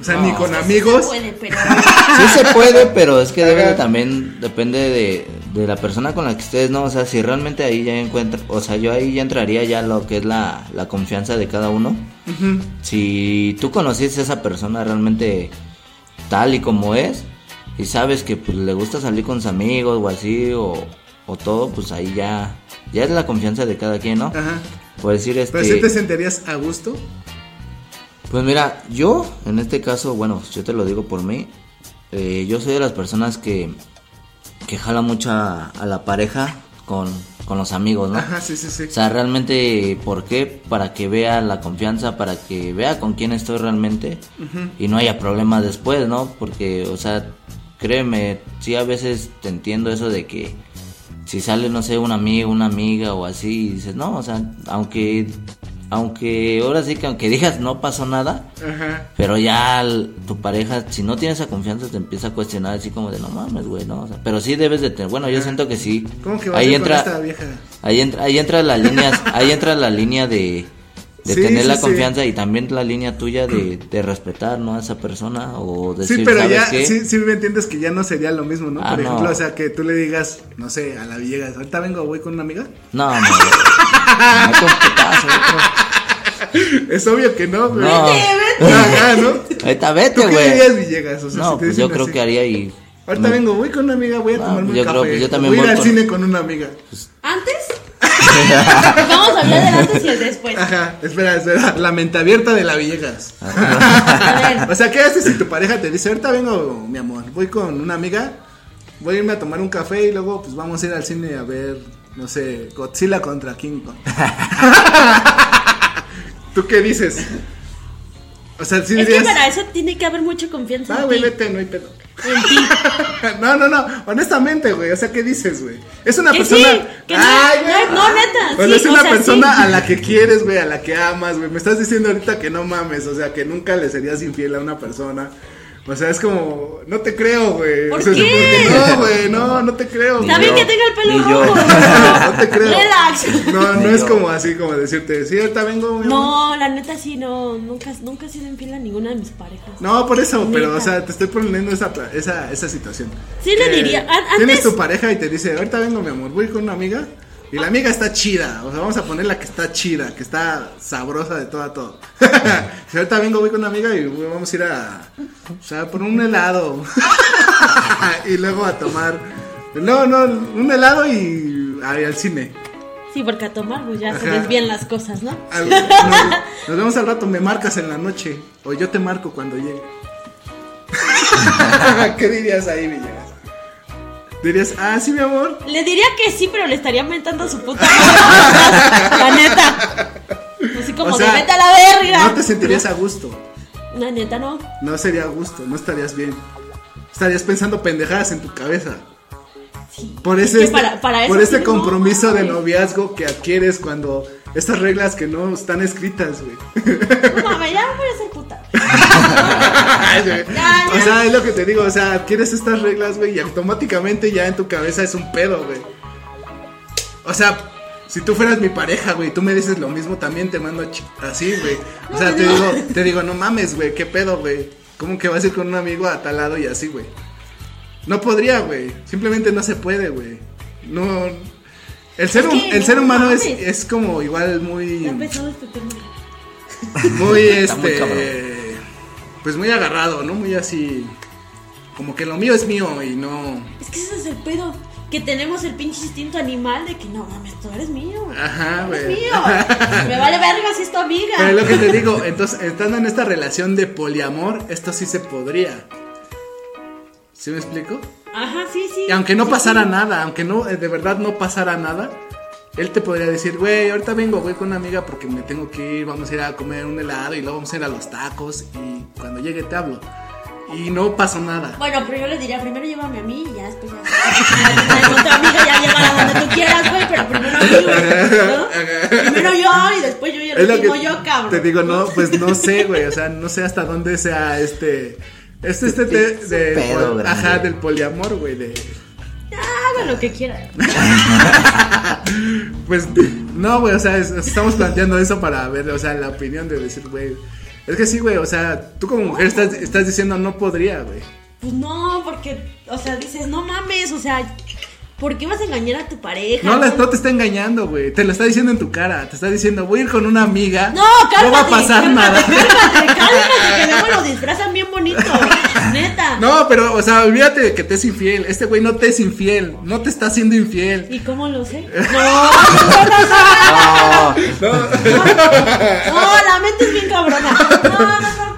O sea, No, ni con o sea, amigos. Se puede, pero. Sí se puede, pero es que debe de también, depende de, de la persona con la que estés, ¿no? O sea, si realmente ahí ya encuentra, o sea, yo ahí ya entraría ya lo que es la, la confianza de cada uno. Ujú. Si tú conociste a esa persona realmente tal y como es, y sabes que pues le gusta salir con sus amigos o así, o, o todo, pues ahí ya, ya es la confianza de cada quien, ¿no? Ajá. Por decir este... Pero si te sentirías a gusto. Pues mira, yo en este caso, bueno, yo te lo digo por mí, eh, yo soy de las personas que, que jala mucho a, a la pareja con, con los amigos, ¿no? Ajá, sí, sí, sí. O sea, realmente, ¿por qué? Para que vea la confianza, para que vea con quién estoy realmente y no haya problemas después, ¿no? Porque, o sea, créeme, sí a veces te entiendo eso de que si sale, no sé, un amigo, una amiga o así, y dices, no, o sea, aunque, aunque ahora sí que aunque digas no pasó nada, Ajá. pero ya el- tu pareja, si no tienes esa confianza, te empieza a cuestionar así como de no mames, güey, no, o sea, pero sí debes de tener, bueno, yo siento que sí. ¿Cómo que vas ahí a entra, con esta vieja? ahí entra, ahí entra la línea, ahí entra la línea de, de Sí, tener sí, la sí. confianza y también la línea tuya de, de respetar, ¿no? A esa persona o decir, Sí, pero ¿sabes ya, qué? sí, sí me entiendes que ya no sería lo mismo, ¿no? Ah, Por no. ejemplo, o sea, que tú le digas, no sé, a la Villegas, ahorita vengo, voy con una amiga. No, no. Es obvio que no, güey. No. Ajá, ¿no? Ahorita ¿Tú vete, qué güey. dirías, Villegas? O sea, No, si te pues yo creo así, que haría y Ahorita vengo, voy con una amiga, voy a No, tomarme yo un creo café. que yo también voy a ir al con- cine con una amiga. Antes Vamos a hablar del antes y el después. Ajá, espera, espera. La mente abierta de la Villegas. A ver. O sea, ¿qué haces si tu pareja te dice, ahorita vengo, mi amor, voy con una amiga, voy a irme a tomar un café y luego pues vamos a ir al cine a ver, no sé, Godzilla contra King Kong? ¿Tú qué dices? O sea, si Es que para eso tiene que haber mucha confianza ah, güey, vete, no hay pedo. En ti. no, no, no, honestamente, güey, o sea, ¿qué dices, güey? Es una Que persona... sí, que no, Ay, no, no, neta, Bueno, sí, es o una sea, persona sí. a la que quieres, güey, a la que amas, güey. Me estás diciendo ahorita que no mames, o sea, que nunca le serías infiel a una persona. O sea, es como, no te creo, güey. ¿Por O sea, qué? No, güey, no, no te creo. Está bien que tenga el pelo yo. rojo. No te creo. Relax. No, no Ni es yo. como así, como decirte, sí, ahorita vengo, mi amor. No, la neta sí, no. Nunca, nunca he sido infiel a ninguna de mis parejas. No, por eso, pero, o sea, te estoy poniendo esa, esa, esa situación. Sí le diría, an- Tienes antes- tu pareja y te dice, ahorita vengo, mi amor, voy con una amiga. Y la amiga está chida, o sea, vamos a poner la que está chida, que está sabrosa de todo a todo. Si ahorita vengo, voy con una amiga y vamos a ir a, o sea, por un helado. y luego a tomar, no, no, un helado y al cine. Sí, porque a tomar pues ya se Ajá. desvían las cosas, ¿no? Al- nos, nos vemos al rato, me marcas en la noche. O yo te marco cuando llegue. ¿Qué dirías ahí, Villegas? Dirías, ah, sí, mi amor. Le diría que sí, pero le estaría mentando a su puta madre. La neta. Así como O sea, de vete a la verga. No te sentirías a gusto. La neta no. No sería a gusto, no estarías bien. Estarías pensando pendejadas en tu cabeza. Sí. Por Es ese, que para- para por ese sí, compromiso no, de noviazgo que adquieres cuando estas reglas que no están escritas, güey. No mames, ya voy a ser puta. O sea, es lo que te digo, o sea, adquieres estas reglas, güey, y automáticamente ya en tu cabeza es un pedo, güey. O sea, si tú fueras mi pareja, güey, tú me dices lo mismo, también te mando así, güey. O sea, te digo, te digo, no mames, güey, qué pedo, güey. ¿Cómo que vas a ir con un amigo a tal lado y así, güey? No podría, güey. Simplemente no se puede, güey. No. El ser, Es hum- que el ser no humano es, es como igual muy. Este tema. muy Está muy este. Pues muy agarrado no muy así como que lo mío es mío y no Es que ese es el pedo. Que tenemos el pinche instinto animal de que no mames, tú eres mío. ajá Eres güey mío. Me vale verga si es tu amiga. pero es lo que te digo entonces estando en esta relación de poliamor esto sí se podría ¿Sí me explico? Ajá, sí, sí. Y aunque no Sí, pasara sí. nada, aunque no, de verdad no pasara nada, él te podría decir, güey, ahorita vengo, voy con una amiga porque me tengo que ir, vamos a ir a comer un helado y luego vamos a ir a los tacos y cuando llegue te hablo. Y no pasó nada. Bueno, pero yo le diría, primero llévame a mí y ya después ya. Tu amiga ya llévala a donde tú quieras, güey, pero primero a mí, güey. ¿no? Primero yo y después yo y el último yo, cabrón. Te digo, no, pues no sé, güey, o sea, no sé hasta dónde sea este... Este, este, de, ajá, del poliamor, güey, de... Lo que quiera. Pues no, güey, o sea, es- estamos planteando eso para ver, o sea, la opinión de decir, güey. Es que sí, güey, o sea, tú como mujer estás, estás diciendo no podría, güey. Pues no, porque, o sea, dices, no mames, o sea, ¿por qué vas a engañar a tu pareja? No, la- no te está engañando, güey. Te lo está diciendo en tu cara. Te está diciendo, voy a ir con una amiga. No, cálmate. No va a pasar cálmate, nada. Cálmate, cálmate, que luego lo disfrazan bien bonito. Neta. No, pero, o sea, olvídate de que te es infiel. Este güey no te es infiel. No te está haciendo infiel. ¿Y cómo lo sé? No, no, no, no, no, No, no, la mente es bien cabrona. No, no, no.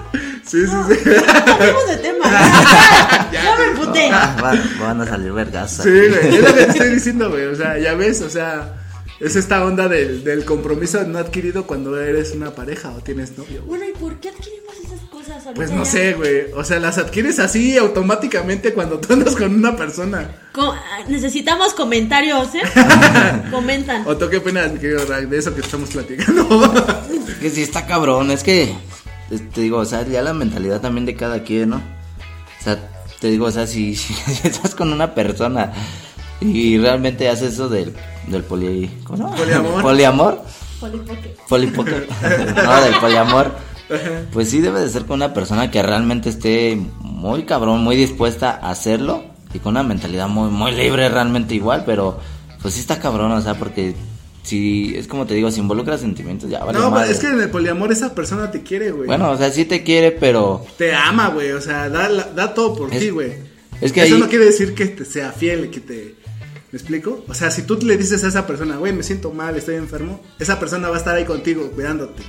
Sí, sí, sí. Cambiemos de tema. Ya, ya me emputé. va- van a salir vergas. Sí, güey. Es lo que te estoy diciendo, güey. O sea, ya ves, o sea, es esta onda del, del compromiso no adquirido cuando eres una pareja o tienes novio. güey. Bueno, ¿y por qué adquirimos esas cosas Pues no ya? sé, güey. O sea, las adquieres así automáticamente cuando tú andas con una persona. Co- ah, necesitamos comentarios, ¿eh? Comentan. ¿O tú qué opinas, mi querido Rag, de eso que estamos platicando? Que sí está cabrón, es que te, digo, o sea, ya la mentalidad también de cada quien, ¿no? O sea, te digo, o sea, si, si estás con una persona y realmente haces eso del, del poli... ¿Cómo se llama? Poliamor. Poliamor. Polipoque. Polipoque. no, del poliamor. Pues sí debe de ser con una persona que realmente esté muy cabrón, muy dispuesta a hacerlo y con una mentalidad muy, muy libre realmente igual, pero pues sí está cabrón, o sea, porque si, es como te digo, si involucra sentimientos ya vale no, madre. es que en el poliamor esa persona te quiere, güey. Bueno, o sea, sí te quiere, pero Te ama, güey. O sea, da, da todo por Es- ti, güey. es que Eso ahí- no quiere decir que te sea fiel, que te. ¿Me explico? O sea, si tú le dices a esa persona, güey, me siento mal, estoy enfermo, esa persona va a estar ahí contigo, cuidándote.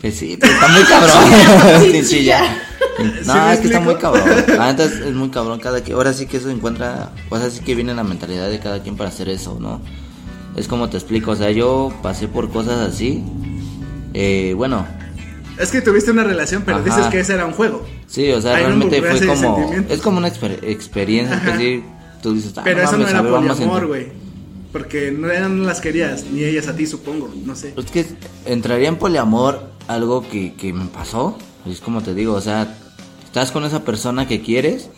Pues sí, pero está muy cabrón. sí, sí, ya. ¿Sí No, es que está muy cabrón. Neta es, muy cabrón cada quien. Ahora sí que eso encuentra. Pues así que viene la mentalidad de cada quien para hacer eso, ¿no? Es como te explico. O sea, yo pasé por cosas así. Eh, bueno, Es que tuviste una relación, pero Ajá. dices que ese era un juego. sí, o sea, Ahí no realmente fue como. Es como una exper- experiencia Ajá. que sí. Tú dices, ah, Pero eso no mames, a era ver, poliamor, güey. Porque no, eran- no las querías, ni ellas a ti, supongo, no sé. Es que entraría en poliamor algo que, que me pasó. Es como te digo, o sea, estás con esa persona que quieres,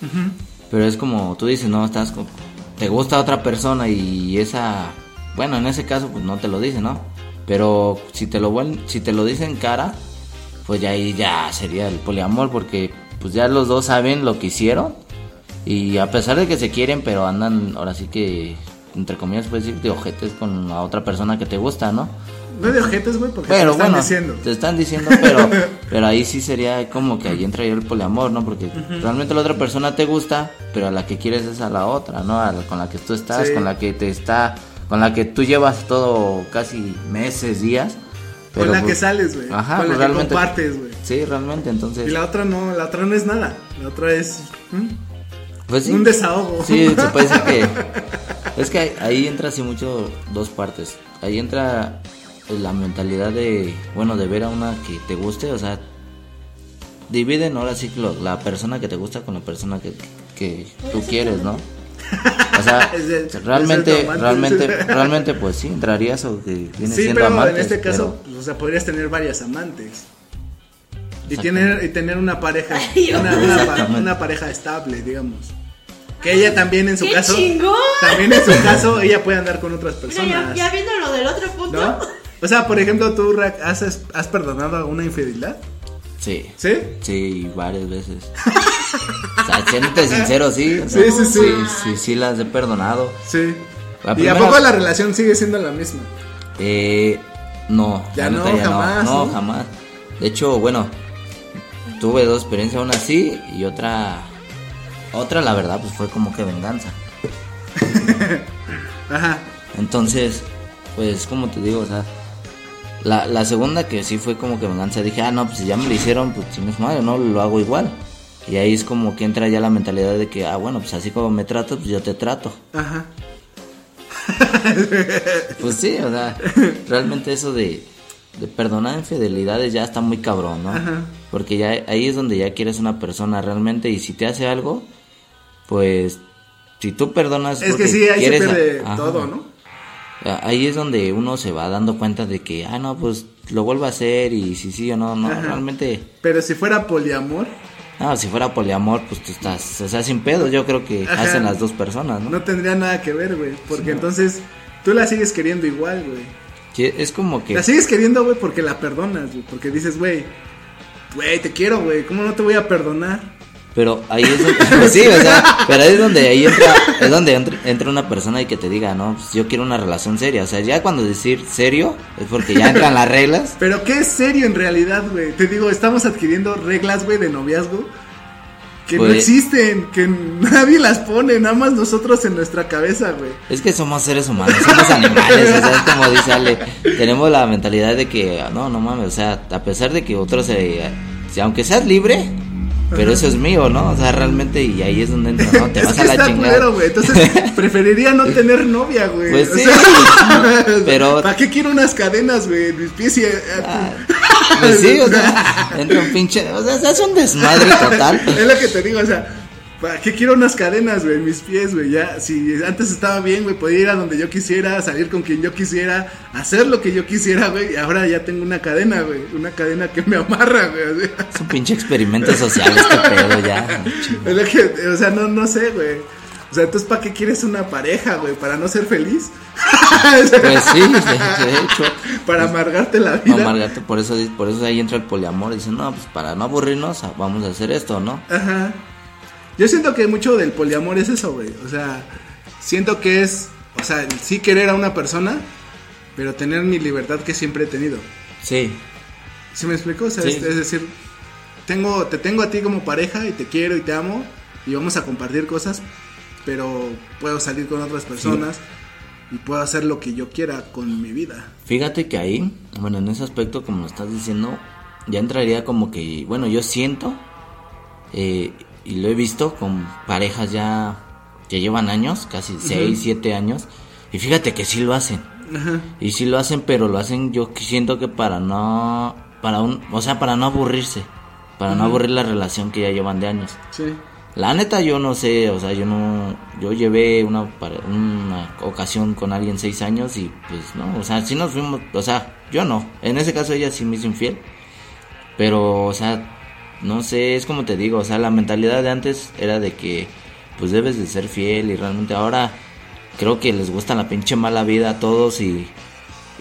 pero es como tú dices, no, estás con, te gusta otra persona y esa, bueno, en ese caso pues no te lo dice, ¿no? Pero si te lo si te lo dice en cara, pues ya ahí ya sería el poliamor porque pues ya los dos saben lo que hicieron y a pesar de que se quieren, pero andan ahora sí que entre comillas puedes decir de ojetes con la otra persona que te gusta, ¿no? No de ojetes, güey, porque te Pero lo están bueno, diciendo. te están diciendo, pero, pero ahí sí sería como que ahí entraría el poliamor, ¿no? Porque realmente la otra persona te gusta, pero a la que quieres es a la otra, ¿no? A la- con la que tú estás, Sí. con la que te está, con la que tú llevas todo casi meses, días. Con la que pues, sales, güey. Ajá, Con la pues que realmente. compartes, güey. Sí, realmente, entonces. Y la otra no, la otra no es nada. La otra es. Pues sí. un desahogo. Sí, se puede decir que. Es que ahí, entra así mucho dos partes. Ahí entra la mentalidad de, bueno, de ver a una que te guste, o sea, dividen ahora sí lo- la persona que te gusta con la persona que, que tú quieres, ¿no? O sea, el- realmente, realmente, realmente, pues sí, entraría eso que viene Sí, pero amantes, en este caso, pero- pues, o sea, podrías tener varias amantes. Y tener, y tener una pareja, Ay, una, pareja estable, digamos. Que ella también en su ¡Qué caso, chingón! también en su caso, ella puede andar con otras personas. ya, ya viendo lo del otro punto. ¿No? O sea, por ejemplo, tú, Rack, ¿has, has perdonado alguna infidelidad? Sí, ¿Sí? sí, varias veces. O sea, siéndote sincero, sí. o Sí, sea, sí, sí. Sí, sí, sí las he perdonado. Sí. La ¿Y a poco la relación sigue siendo la misma? Eh, no, Ya no, jamás, No, ¿no? jamás. De hecho, bueno, tuve dos experiencias, una así y otra, otra la verdad, pues fue como que venganza. Ajá. Entonces, pues como te digo, o sea, la, la segunda que sí fue como que venganza, dije, ah, no, pues si ya me lo hicieron, pues si no es madre, no, lo hago igual. Y ahí es como que entra ya la mentalidad de que, ah, bueno, pues así como me tratas, pues yo te trato. Ajá. Pues sí, o sea, realmente eso de, de perdonar infidelidades ya está muy cabrón, ¿no? Ajá. Porque ya ahí es donde ya quieres una persona realmente y si te hace algo, pues si tú perdonas Es que sí, ahí se a- pierde Ajá. todo, ¿no? Ahí es donde uno se va dando cuenta de que, ah, no, pues lo vuelvo a hacer y si sí o no, no, Ajá. realmente, Pero si fuera poliamor, no, si fuera poliamor, pues tú estás, o sea, sin pedo, yo creo que Ajá. hacen las dos personas, ¿no? no tendría nada que ver, güey. Porque entonces tú la sigues queriendo igual, güey. Sí, es como que... La sigues queriendo, güey, porque la perdonas, güey. Porque dices, güey, güey, te quiero, güey. ¿Cómo no te voy a perdonar? Pero ahí es donde, sí, o sea, pero ahí es donde ahí entra, es donde entra, entra una persona y que te diga, no, pues yo quiero una relación seria, o sea, ya cuando decir serio es porque ya entran las reglas, Pero qué es serio en realidad, güey. Te digo, estamos adquiriendo reglas, güey, de noviazgo que no Pues- existen, que nadie las pone, nada más nosotros en nuestra cabeza, güey. es que somos seres humanos, somos animales, o sea, es como dice Ale, tenemos la mentalidad de que, no, no mames, o sea, a pesar de que otros, eh, si- aunque seas libre, pero eso es mío, ¿no? O sea, realmente, y ahí es donde entra, ¿no? Te es vas que a la está chingada. culero, güey. Entonces, preferiría no tener novia, güey. Pues O sí, sea, pero- ¿Para qué quiero unas cadenas, güey? Mis pies y. Ah, Pues sí, o sea, entra un pinche, o sea, se hace un desmadre total. es lo que te digo, o sea, ¿para qué quiero unas cadenas, güey, en mis pies, güey? Ya, si antes estaba bien, güey, podía ir a donde yo quisiera, salir con quien yo quisiera, hacer lo que yo quisiera, güey, y ahora ya tengo una cadena, güey, una cadena que me amarra, güey. Es un pinche experimento social este pedo ya. Es lo que, o sea, no, no sé, güey. O sea, entonces, ¿para qué quieres una pareja, güey? ¿Para no ser feliz? Pues sí, de, de hecho. Para amargarte la vida. Margato, por eso, por eso ahí entra el poliamor. Dicen, no, pues para no aburrirnos, vamos a hacer esto, ¿no? Ajá. Yo siento que mucho del poliamor es eso, güey. O sea, siento que es, o sea, sí querer a una persona, pero tener mi libertad que siempre he tenido. Sí, ¿Sí me explico? O sea, Sí. es, es decir, tengo, te tengo a ti como pareja y te quiero y te amo y vamos a compartir cosas, pero puedo salir con otras personas y puedo hacer lo que yo quiera con mi vida. Fíjate que ahí, bueno, en ese aspecto, como lo estás diciendo, ya entraría como que, bueno, yo siento, eh, y lo he visto con parejas ya que llevan años, casi 6, 7 años, y fíjate que sí lo hacen. Ajá. Y sí lo hacen, pero lo hacen yo siento que para no, para un, o sea, para no aburrirse, para no aburrir la relación que ya llevan de años. Sí. La neta yo no sé, o sea, yo no, yo llevé una, una ocasión con alguien seis años y pues no, o sea, sí nos fuimos, o sea, yo no, en ese caso ella sí me hizo infiel, pero, o sea, no sé, es como te digo, o sea, la mentalidad de antes era de que pues debes de ser fiel y realmente ahora creo que les gusta la pinche mala vida a todos y,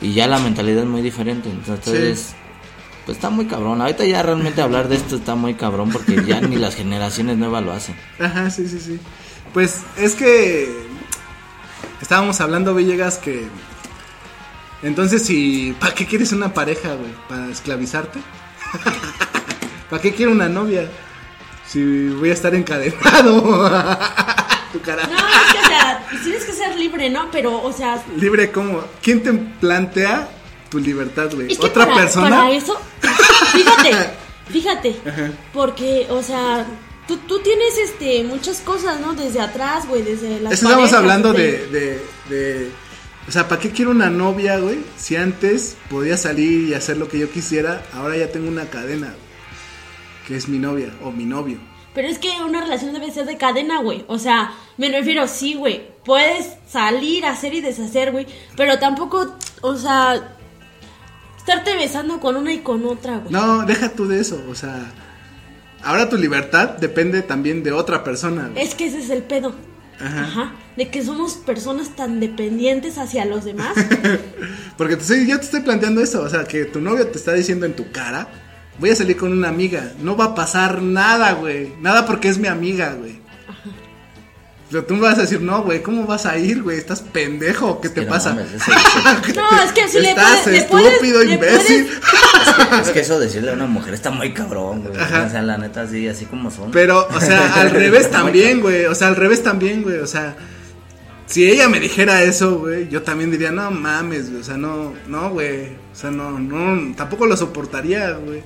y ya la mentalidad es muy diferente, entonces... Pues está muy cabrón. Ahorita ya realmente hablar de esto está muy cabrón porque ya ni las generaciones nuevas lo hacen. Ajá, sí, sí, sí. Pues es que estábamos hablando, Villegas, que entonces si ¿para qué quieres una pareja, güey? ¿Para esclavizarte? ¿Para qué quiero una novia? Si voy a estar encadenado. tu cara. No, es que, o sea, pues tienes que ser libre, ¿no? Pero, o sea, Libre como, ¿quién te plantea tu libertad, güey? es que ¿Otra para, persona? para eso, fíjate, fíjate, porque, o sea, tú, tú tienes, este, muchas cosas, ¿no? Desde atrás, güey, desde que estamos parejas, hablando de, de, de- O sea, ¿para qué quiero una novia, güey? Si antes podía salir y hacer lo que yo quisiera, ahora ya tengo una cadena, güey, que es mi novia o mi novio. Pero es que una relación debe ser de cadena, güey. O sea, me refiero, sí, güey. Puedes salir, hacer y deshacer, güey. Pero tampoco, o sea, estarte besando con una y con otra, güey. No, deja tú de eso, o sea, ahora tu libertad depende también de otra persona, güey. Es que ese es el pedo. Ajá. Ajá. De que somos personas tan dependientes hacia los demás. Porque te estoy- yo te estoy planteando eso, o sea, que tu novio te está diciendo en tu cara, voy a salir con una amiga, no va a pasar nada, güey, nada porque es mi amiga, güey. Pero tú me vas a decir, no, güey, ¿cómo vas a ir, güey? Estás pendejo, ¿qué te que no pasa? mames, eso dice- No, es que si le Estás puedes, le puedes- estúpido, le imbécil. puedes- Es que eso decirle a una mujer está muy cabrón, güey. Ajá. O sea, la neta, sí, así como son. Pero, o sea, al revés también, güey. O sea, al revés también, güey. O sea, si ella me dijera eso, güey, yo también diría, no mames, güey. O sea, no, no, güey. O sea, no, no, tampoco lo soportaría, güey.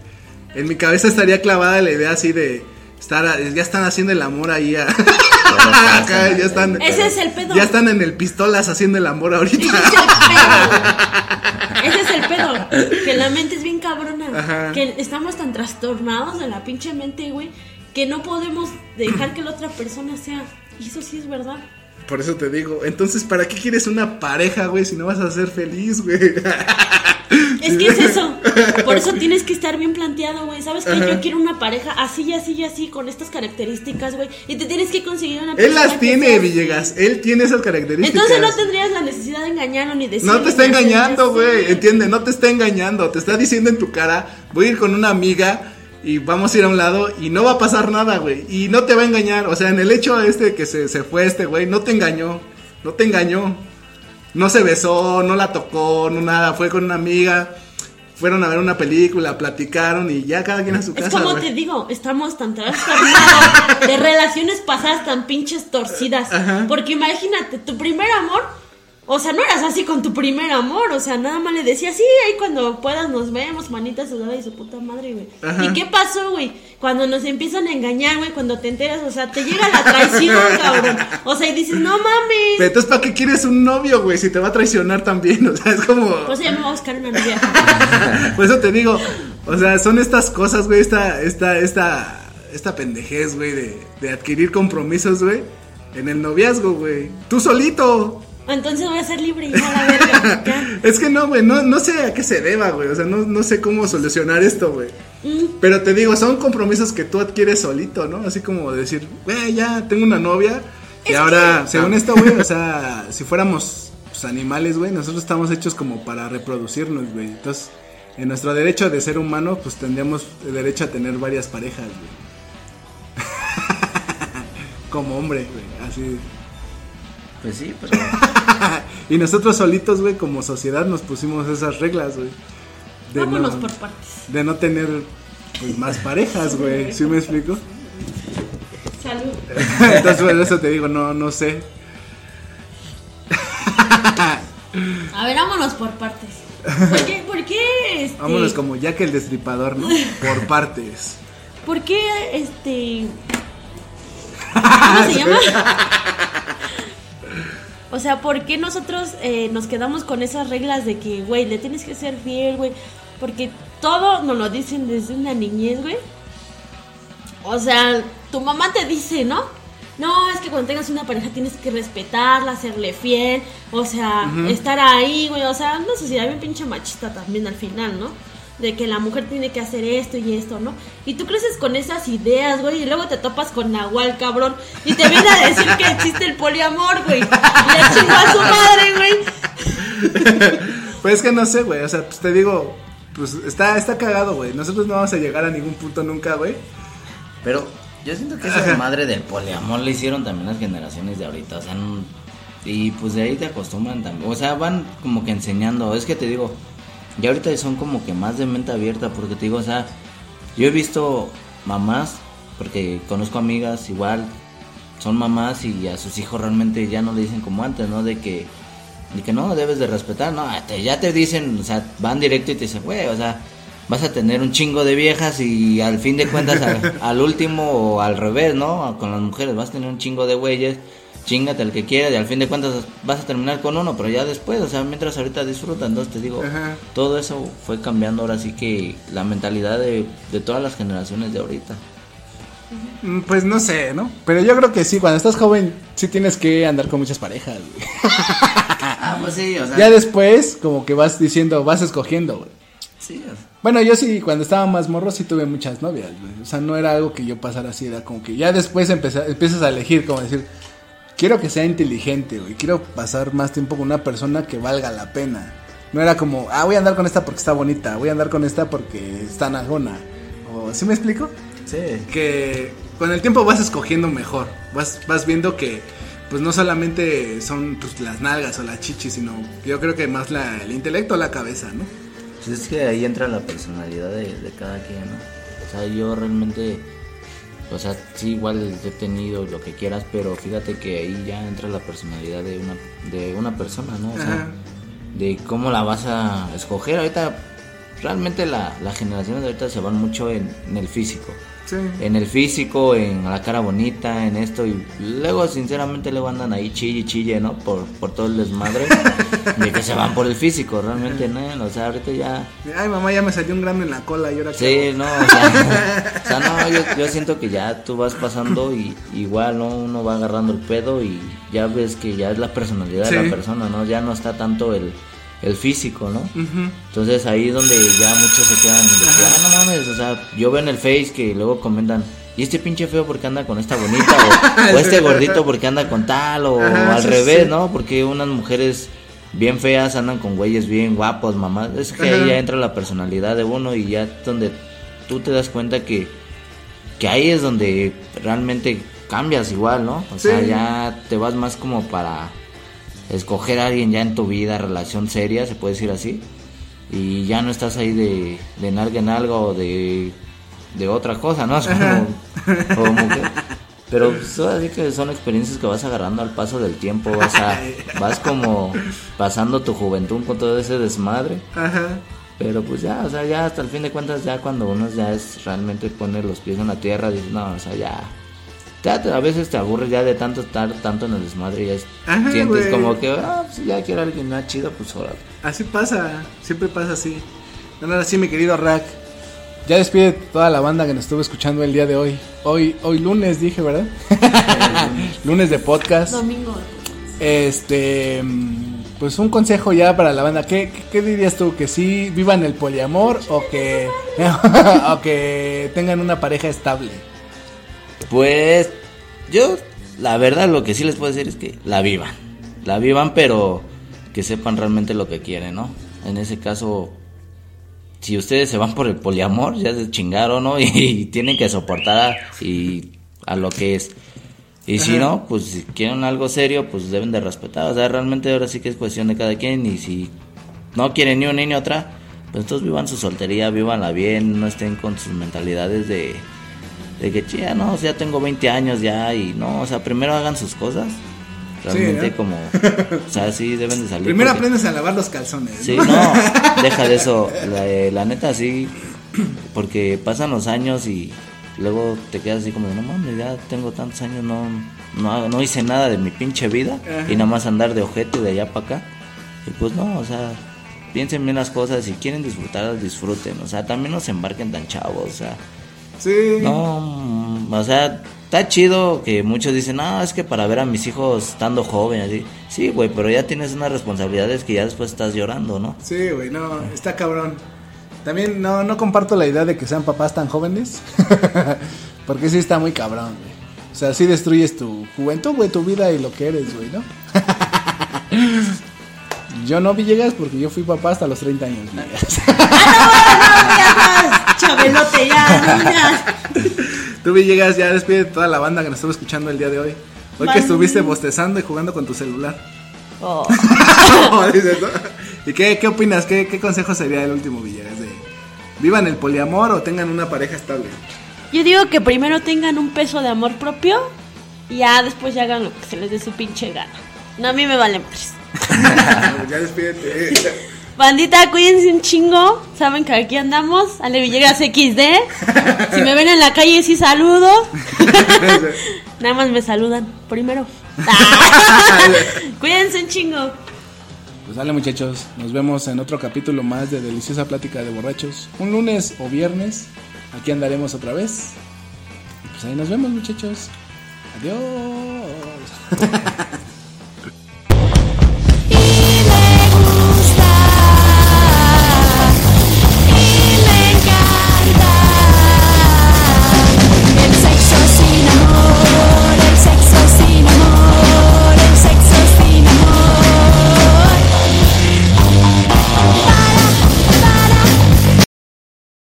En mi cabeza estaría clavada la idea así de estar, ya están haciendo el amor ahí. a- Acá, ya están. Ese es el pedo. Ya están en el pistolas haciendo el amor ahorita. Ese es el pedo. Ese es el pedo. Que la mente es bien cabrona. Ajá. Que estamos tan trastornados de la pinche mente, güey. Que no podemos dejar que la otra persona sea. Y eso sí es verdad. Por eso te digo, entonces, ¿para qué quieres una pareja, güey, si no vas a ser feliz, güey? Es que es eso. Por eso tienes que estar bien planteado, güey. ¿Sabes que Ajá. Yo quiero una pareja así y así y así, con estas características, güey. Y te tienes que conseguir una Él las tiene, sea- Villegas. Él tiene esas características. Entonces no tendrías la necesidad de engañarlo ni decirle. No te está engañando, güey. Entiende, no te está engañando. Te está diciendo en tu cara, voy a ir con una amiga y vamos a ir a un lado y no va a pasar nada, güey. Y no te va a engañar. O sea, en el hecho este que se, se fue este, güey, no te engañó. No te engañó. No se besó, no la tocó, no nada. Fue con una amiga. Fueron a ver una película, platicaron y ya cada quien a su Es casa, como güey. te digo, estamos tan trastornados de relaciones pasadas tan pinches torcidas. Ajá. Porque imagínate, tu primer amor, o sea, no eras así con tu primer amor, o sea, nada más le decías, sí, ahí cuando puedas nos vemos, manita sudada y su puta madre, güey. Ajá. ¿Y qué pasó, güey? Cuando nos empiezan a engañar, güey, cuando te enteras, o sea, te llega la traición, cabrón. O sea, y dices, no mames. Pero entonces, ¿para qué quieres un novio, güey? Si te va a traicionar también. O sea, es como. Pues ya me voy a buscar una novia. Por eso te digo, o sea, son estas cosas, güey, esta, esta, esta, esta pendejez, güey, de, de adquirir compromisos, güey, en el noviazgo, güey. Tú solito. Entonces voy a ser libre y ya la verga. Es que no, güey, no, no sé a qué se deba, güey. O sea, no, no sé cómo solucionar esto, güey. Mm. Pero te digo, son compromisos que tú adquieres solito, ¿no? Así como decir, güey, ya tengo una novia. Y ahora, que- según esto, güey, o sea, si fuéramos pues, animales, güey, nosotros estamos hechos como para reproducirnos, güey. Entonces, en nuestro derecho de ser humano, pues tendríamos derecho a tener varias parejas, güey. como hombre, güey, así. Pues sí, pero. y nosotros solitos, güey, como sociedad nos pusimos esas reglas, güey. De Vámonos no- por partes. de no tener pues más parejas, güey. ¿Sí me explico? Salud. Entonces, por eso te digo, no, no sé. A ver, vámonos por partes. ¿Por qué? ¿Por qué? Este, Vámonos como Jack el Destripador, ¿no? Por partes. ¿Por qué este. ¿Cómo se llama? O sea, ¿por qué nosotros eh, nos quedamos con esas reglas de que, güey, le tienes que ser fiel, güey? Porque todo nos lo dicen desde una niñez, güey. O sea, tu mamá te dice, ¿no? No, es que cuando tengas una pareja tienes que respetarla, serle fiel, o sea, estar ahí, güey. O sea, una sociedad bien pinche machista también al final, ¿no? De que la mujer tiene que hacer esto y esto, ¿no? Y tú creces con esas ideas, güey, y luego te topas con Nahual, cabrón, y te viene a decir que existe el poliamor, güey. Y le chingó a su madre, güey. Pues es que no sé, güey. O sea, pues te digo, pues está, está cagado, güey. Nosotros no vamos a llegar a ningún punto nunca, güey. Pero yo siento que esa madre del poliamor le hicieron también las generaciones de ahorita, o sea, no- y pues de ahí te acostumbran también, o sea, van como que enseñando, es que te digo, ya ahorita son como que más de mente abierta, porque te digo, o sea, yo he visto mamás, porque conozco amigas igual, son mamás y a sus hijos realmente ya no le dicen como antes, ¿no? De que, de que no, debes de respetar, no, te- ya te dicen, o sea, van directo y te dicen, güey, o sea, vas a tener un chingo de viejas y al fin de cuentas al, al último o al revés, ¿no? Con las mujeres vas a tener un chingo de güeyes, chingate al que quieras y al fin de cuentas vas a terminar con uno, pero ya después, o sea, mientras ahorita disfrutan, entonces te digo, Ajá. todo eso fue cambiando ahora sí que la mentalidad de, de todas las generaciones de ahorita. Mm, Pues no sé, ¿no? Pero yo creo que sí, cuando estás joven, sí tienes que andar con muchas parejas, güey. Ah, pues sí, o sea, Ya después, como que vas diciendo, vas escogiendo, güey. sí, o sea, Bueno, yo sí, cuando estaba más morro, sí tuve muchas novias, güey. O sea, no era algo que yo pasara así, era como que ya después empeza- empiezas a elegir, como decir, quiero que sea inteligente, güey. Quiero pasar más tiempo con una persona que valga la pena. No era como, ah, voy a andar con esta porque está bonita, voy a andar con esta porque está nagona. O, ¿sí me explico? sí. que con el tiempo vas escogiendo mejor. Vas, vas viendo que pues no solamente son pues, las nalgas o las chichis, sino yo creo que más la, el intelecto o la cabeza, ¿no? Pues es que ahí entra la personalidad de, de cada quien, ¿no? O sea, yo realmente, o sea, sí, igual he tenido lo que quieras, pero fíjate que ahí ya entra la personalidad de una, de una persona, ¿no? O sea, Ajá. de cómo la vas a escoger. Ahorita, realmente la, las generaciones de ahorita se van mucho en, en el físico. Sí. En el físico, en la cara bonita, en esto y luego sinceramente luego andan ahí chille chille, ¿no? Por, por todo el desmadre de que se van por el físico, realmente no, o sea, ahorita ya Ay, mamá, ya me salió un grano en la cola y ahora Sí, hago? no, o sea, o sea, no, yo, yo siento que ya tú vas pasando y igual, ¿no? Uno va agarrando el pedo y ya ves que ya es la personalidad de la persona, ¿no? Ya no está tanto el, el físico, ¿no? Entonces ahí es donde ya muchos se quedan de que, ah, no mames, o sea, yo veo en el Face que luego comentan, ¿y este pinche feo porque anda con esta bonita? O, o este gordito porque anda con tal, o Ajá, al sí, revés, sí. ¿no? Porque unas mujeres bien feas andan con güeyes bien guapos, mamá. Es que ahí ya entra la personalidad de uno y ya donde tú te das cuenta que, que ahí es donde realmente cambias igual, ¿no? O sea, ya te vas más como para escoger a alguien ya en tu vida, relación seria, se puede decir así. Y ya no estás ahí de, de nalga en algo o de, de otra cosa, ¿no? Es como, como que- pero pues, ahora sí que son experiencias que vas agarrando al paso del tiempo, vas, a, vas como pasando tu juventud con todo ese desmadre. Ajá. Pero pues ya, o sea, ya hasta el fin de cuentas, ya cuando uno ya es realmente pone los pies en la tierra, dices, no, o sea, ya. Ya te- a veces te aburres ya de tanto estar tanto en el desmadre y ya es- Ajá, sientes como que, ah, pues ya quiero a alguien más chido, pues ahora. Así pasa, siempre pasa así. Bueno, ahora sí, mi querido Rack. Ya despide toda la banda que nos estuvo escuchando el día de hoy. Hoy, hoy lunes dije, ¿verdad? lunes de podcast. Domingo. Este, pues un consejo ya para la banda. ¿Qué, qué, qué dirías tú? ¿Que sí vivan el poliamor o que, o que tengan una pareja estable? Pues yo, la verdad, lo que sí les puedo decir es que la vivan. La vivan, pero que sepan realmente lo que quieren, ¿no? En ese caso, si ustedes se van por el poliamor, ya se chingaron, ¿no? Y, tienen que soportar a, y a lo que es. Y si no, pues si quieren algo serio, pues deben de respetar. O sea, realmente ahora sí que es cuestión de cada quien. Y si no quieren ni una ni otra, pues entonces vivan su soltería, vivanla bien, no estén con sus mentalidades de, de que, ya no, o sea, ya tengo 20 años ya y no, o sea, primero hagan sus cosas. Realmente ¿no? como, o sea, sí deben de salir. Primero porque- aprendes a lavar los calzones. Sí, ¿no? no, deja de eso. La, eh, la neta, sí, porque pasan los años y luego te quedas así como, de, no mames, ya tengo tantos años, no, no, no hice nada de mi pinche vida Ajá. y nada más andar de ojete de allá para acá. Y pues no, o sea, piensen bien las cosas, si quieren disfrutar, disfruten. O sea, también no se embarquen tan chavos, o sea, Sí. no, o sea, está chido que muchos dicen, no, es que para ver a mis hijos estando joven, así. Sí, güey, pero ya tienes unas responsabilidades que ya después estás llorando, ¿no? Sí, güey, no, está cabrón. También no, no comparto la idea de que sean papás tan jóvenes. Porque sí está muy cabrón, güey. O sea, sí destruyes tu juventud, güey, tu vida y lo que eres, güey, ¿no? yo no Villegas porque yo fui papá hasta los 30 años, Villegas. Chabelote, ya, no, ya. Tú Villegas ya despide de toda la banda que nos estuvo escuchando el día de hoy. Hoy que estuviste bostezando y jugando con tu celular. Oh. ¿Y qué, qué opinas? ¿Qué, ¿Qué consejo sería el último Villegas? De, ¿Vivan el poliamor o tengan una pareja estable? Yo digo que primero tengan un peso de amor propio y ya después ya hagan lo que se les dé su pinche gana. No, a mí me vale más. ya despídete. Bandita, cuídense un chingo. Saben que aquí andamos. Ale Villegas XD. Si me ven en la calle, sí saludo. Nada más me saludan primero. cuídense un chingo. Pues dale muchachos, nos vemos en otro capítulo más de Deliciosa Plática de Borrachos. Un lunes o viernes, aquí andaremos otra vez. Y pues ahí nos vemos muchachos. Adiós.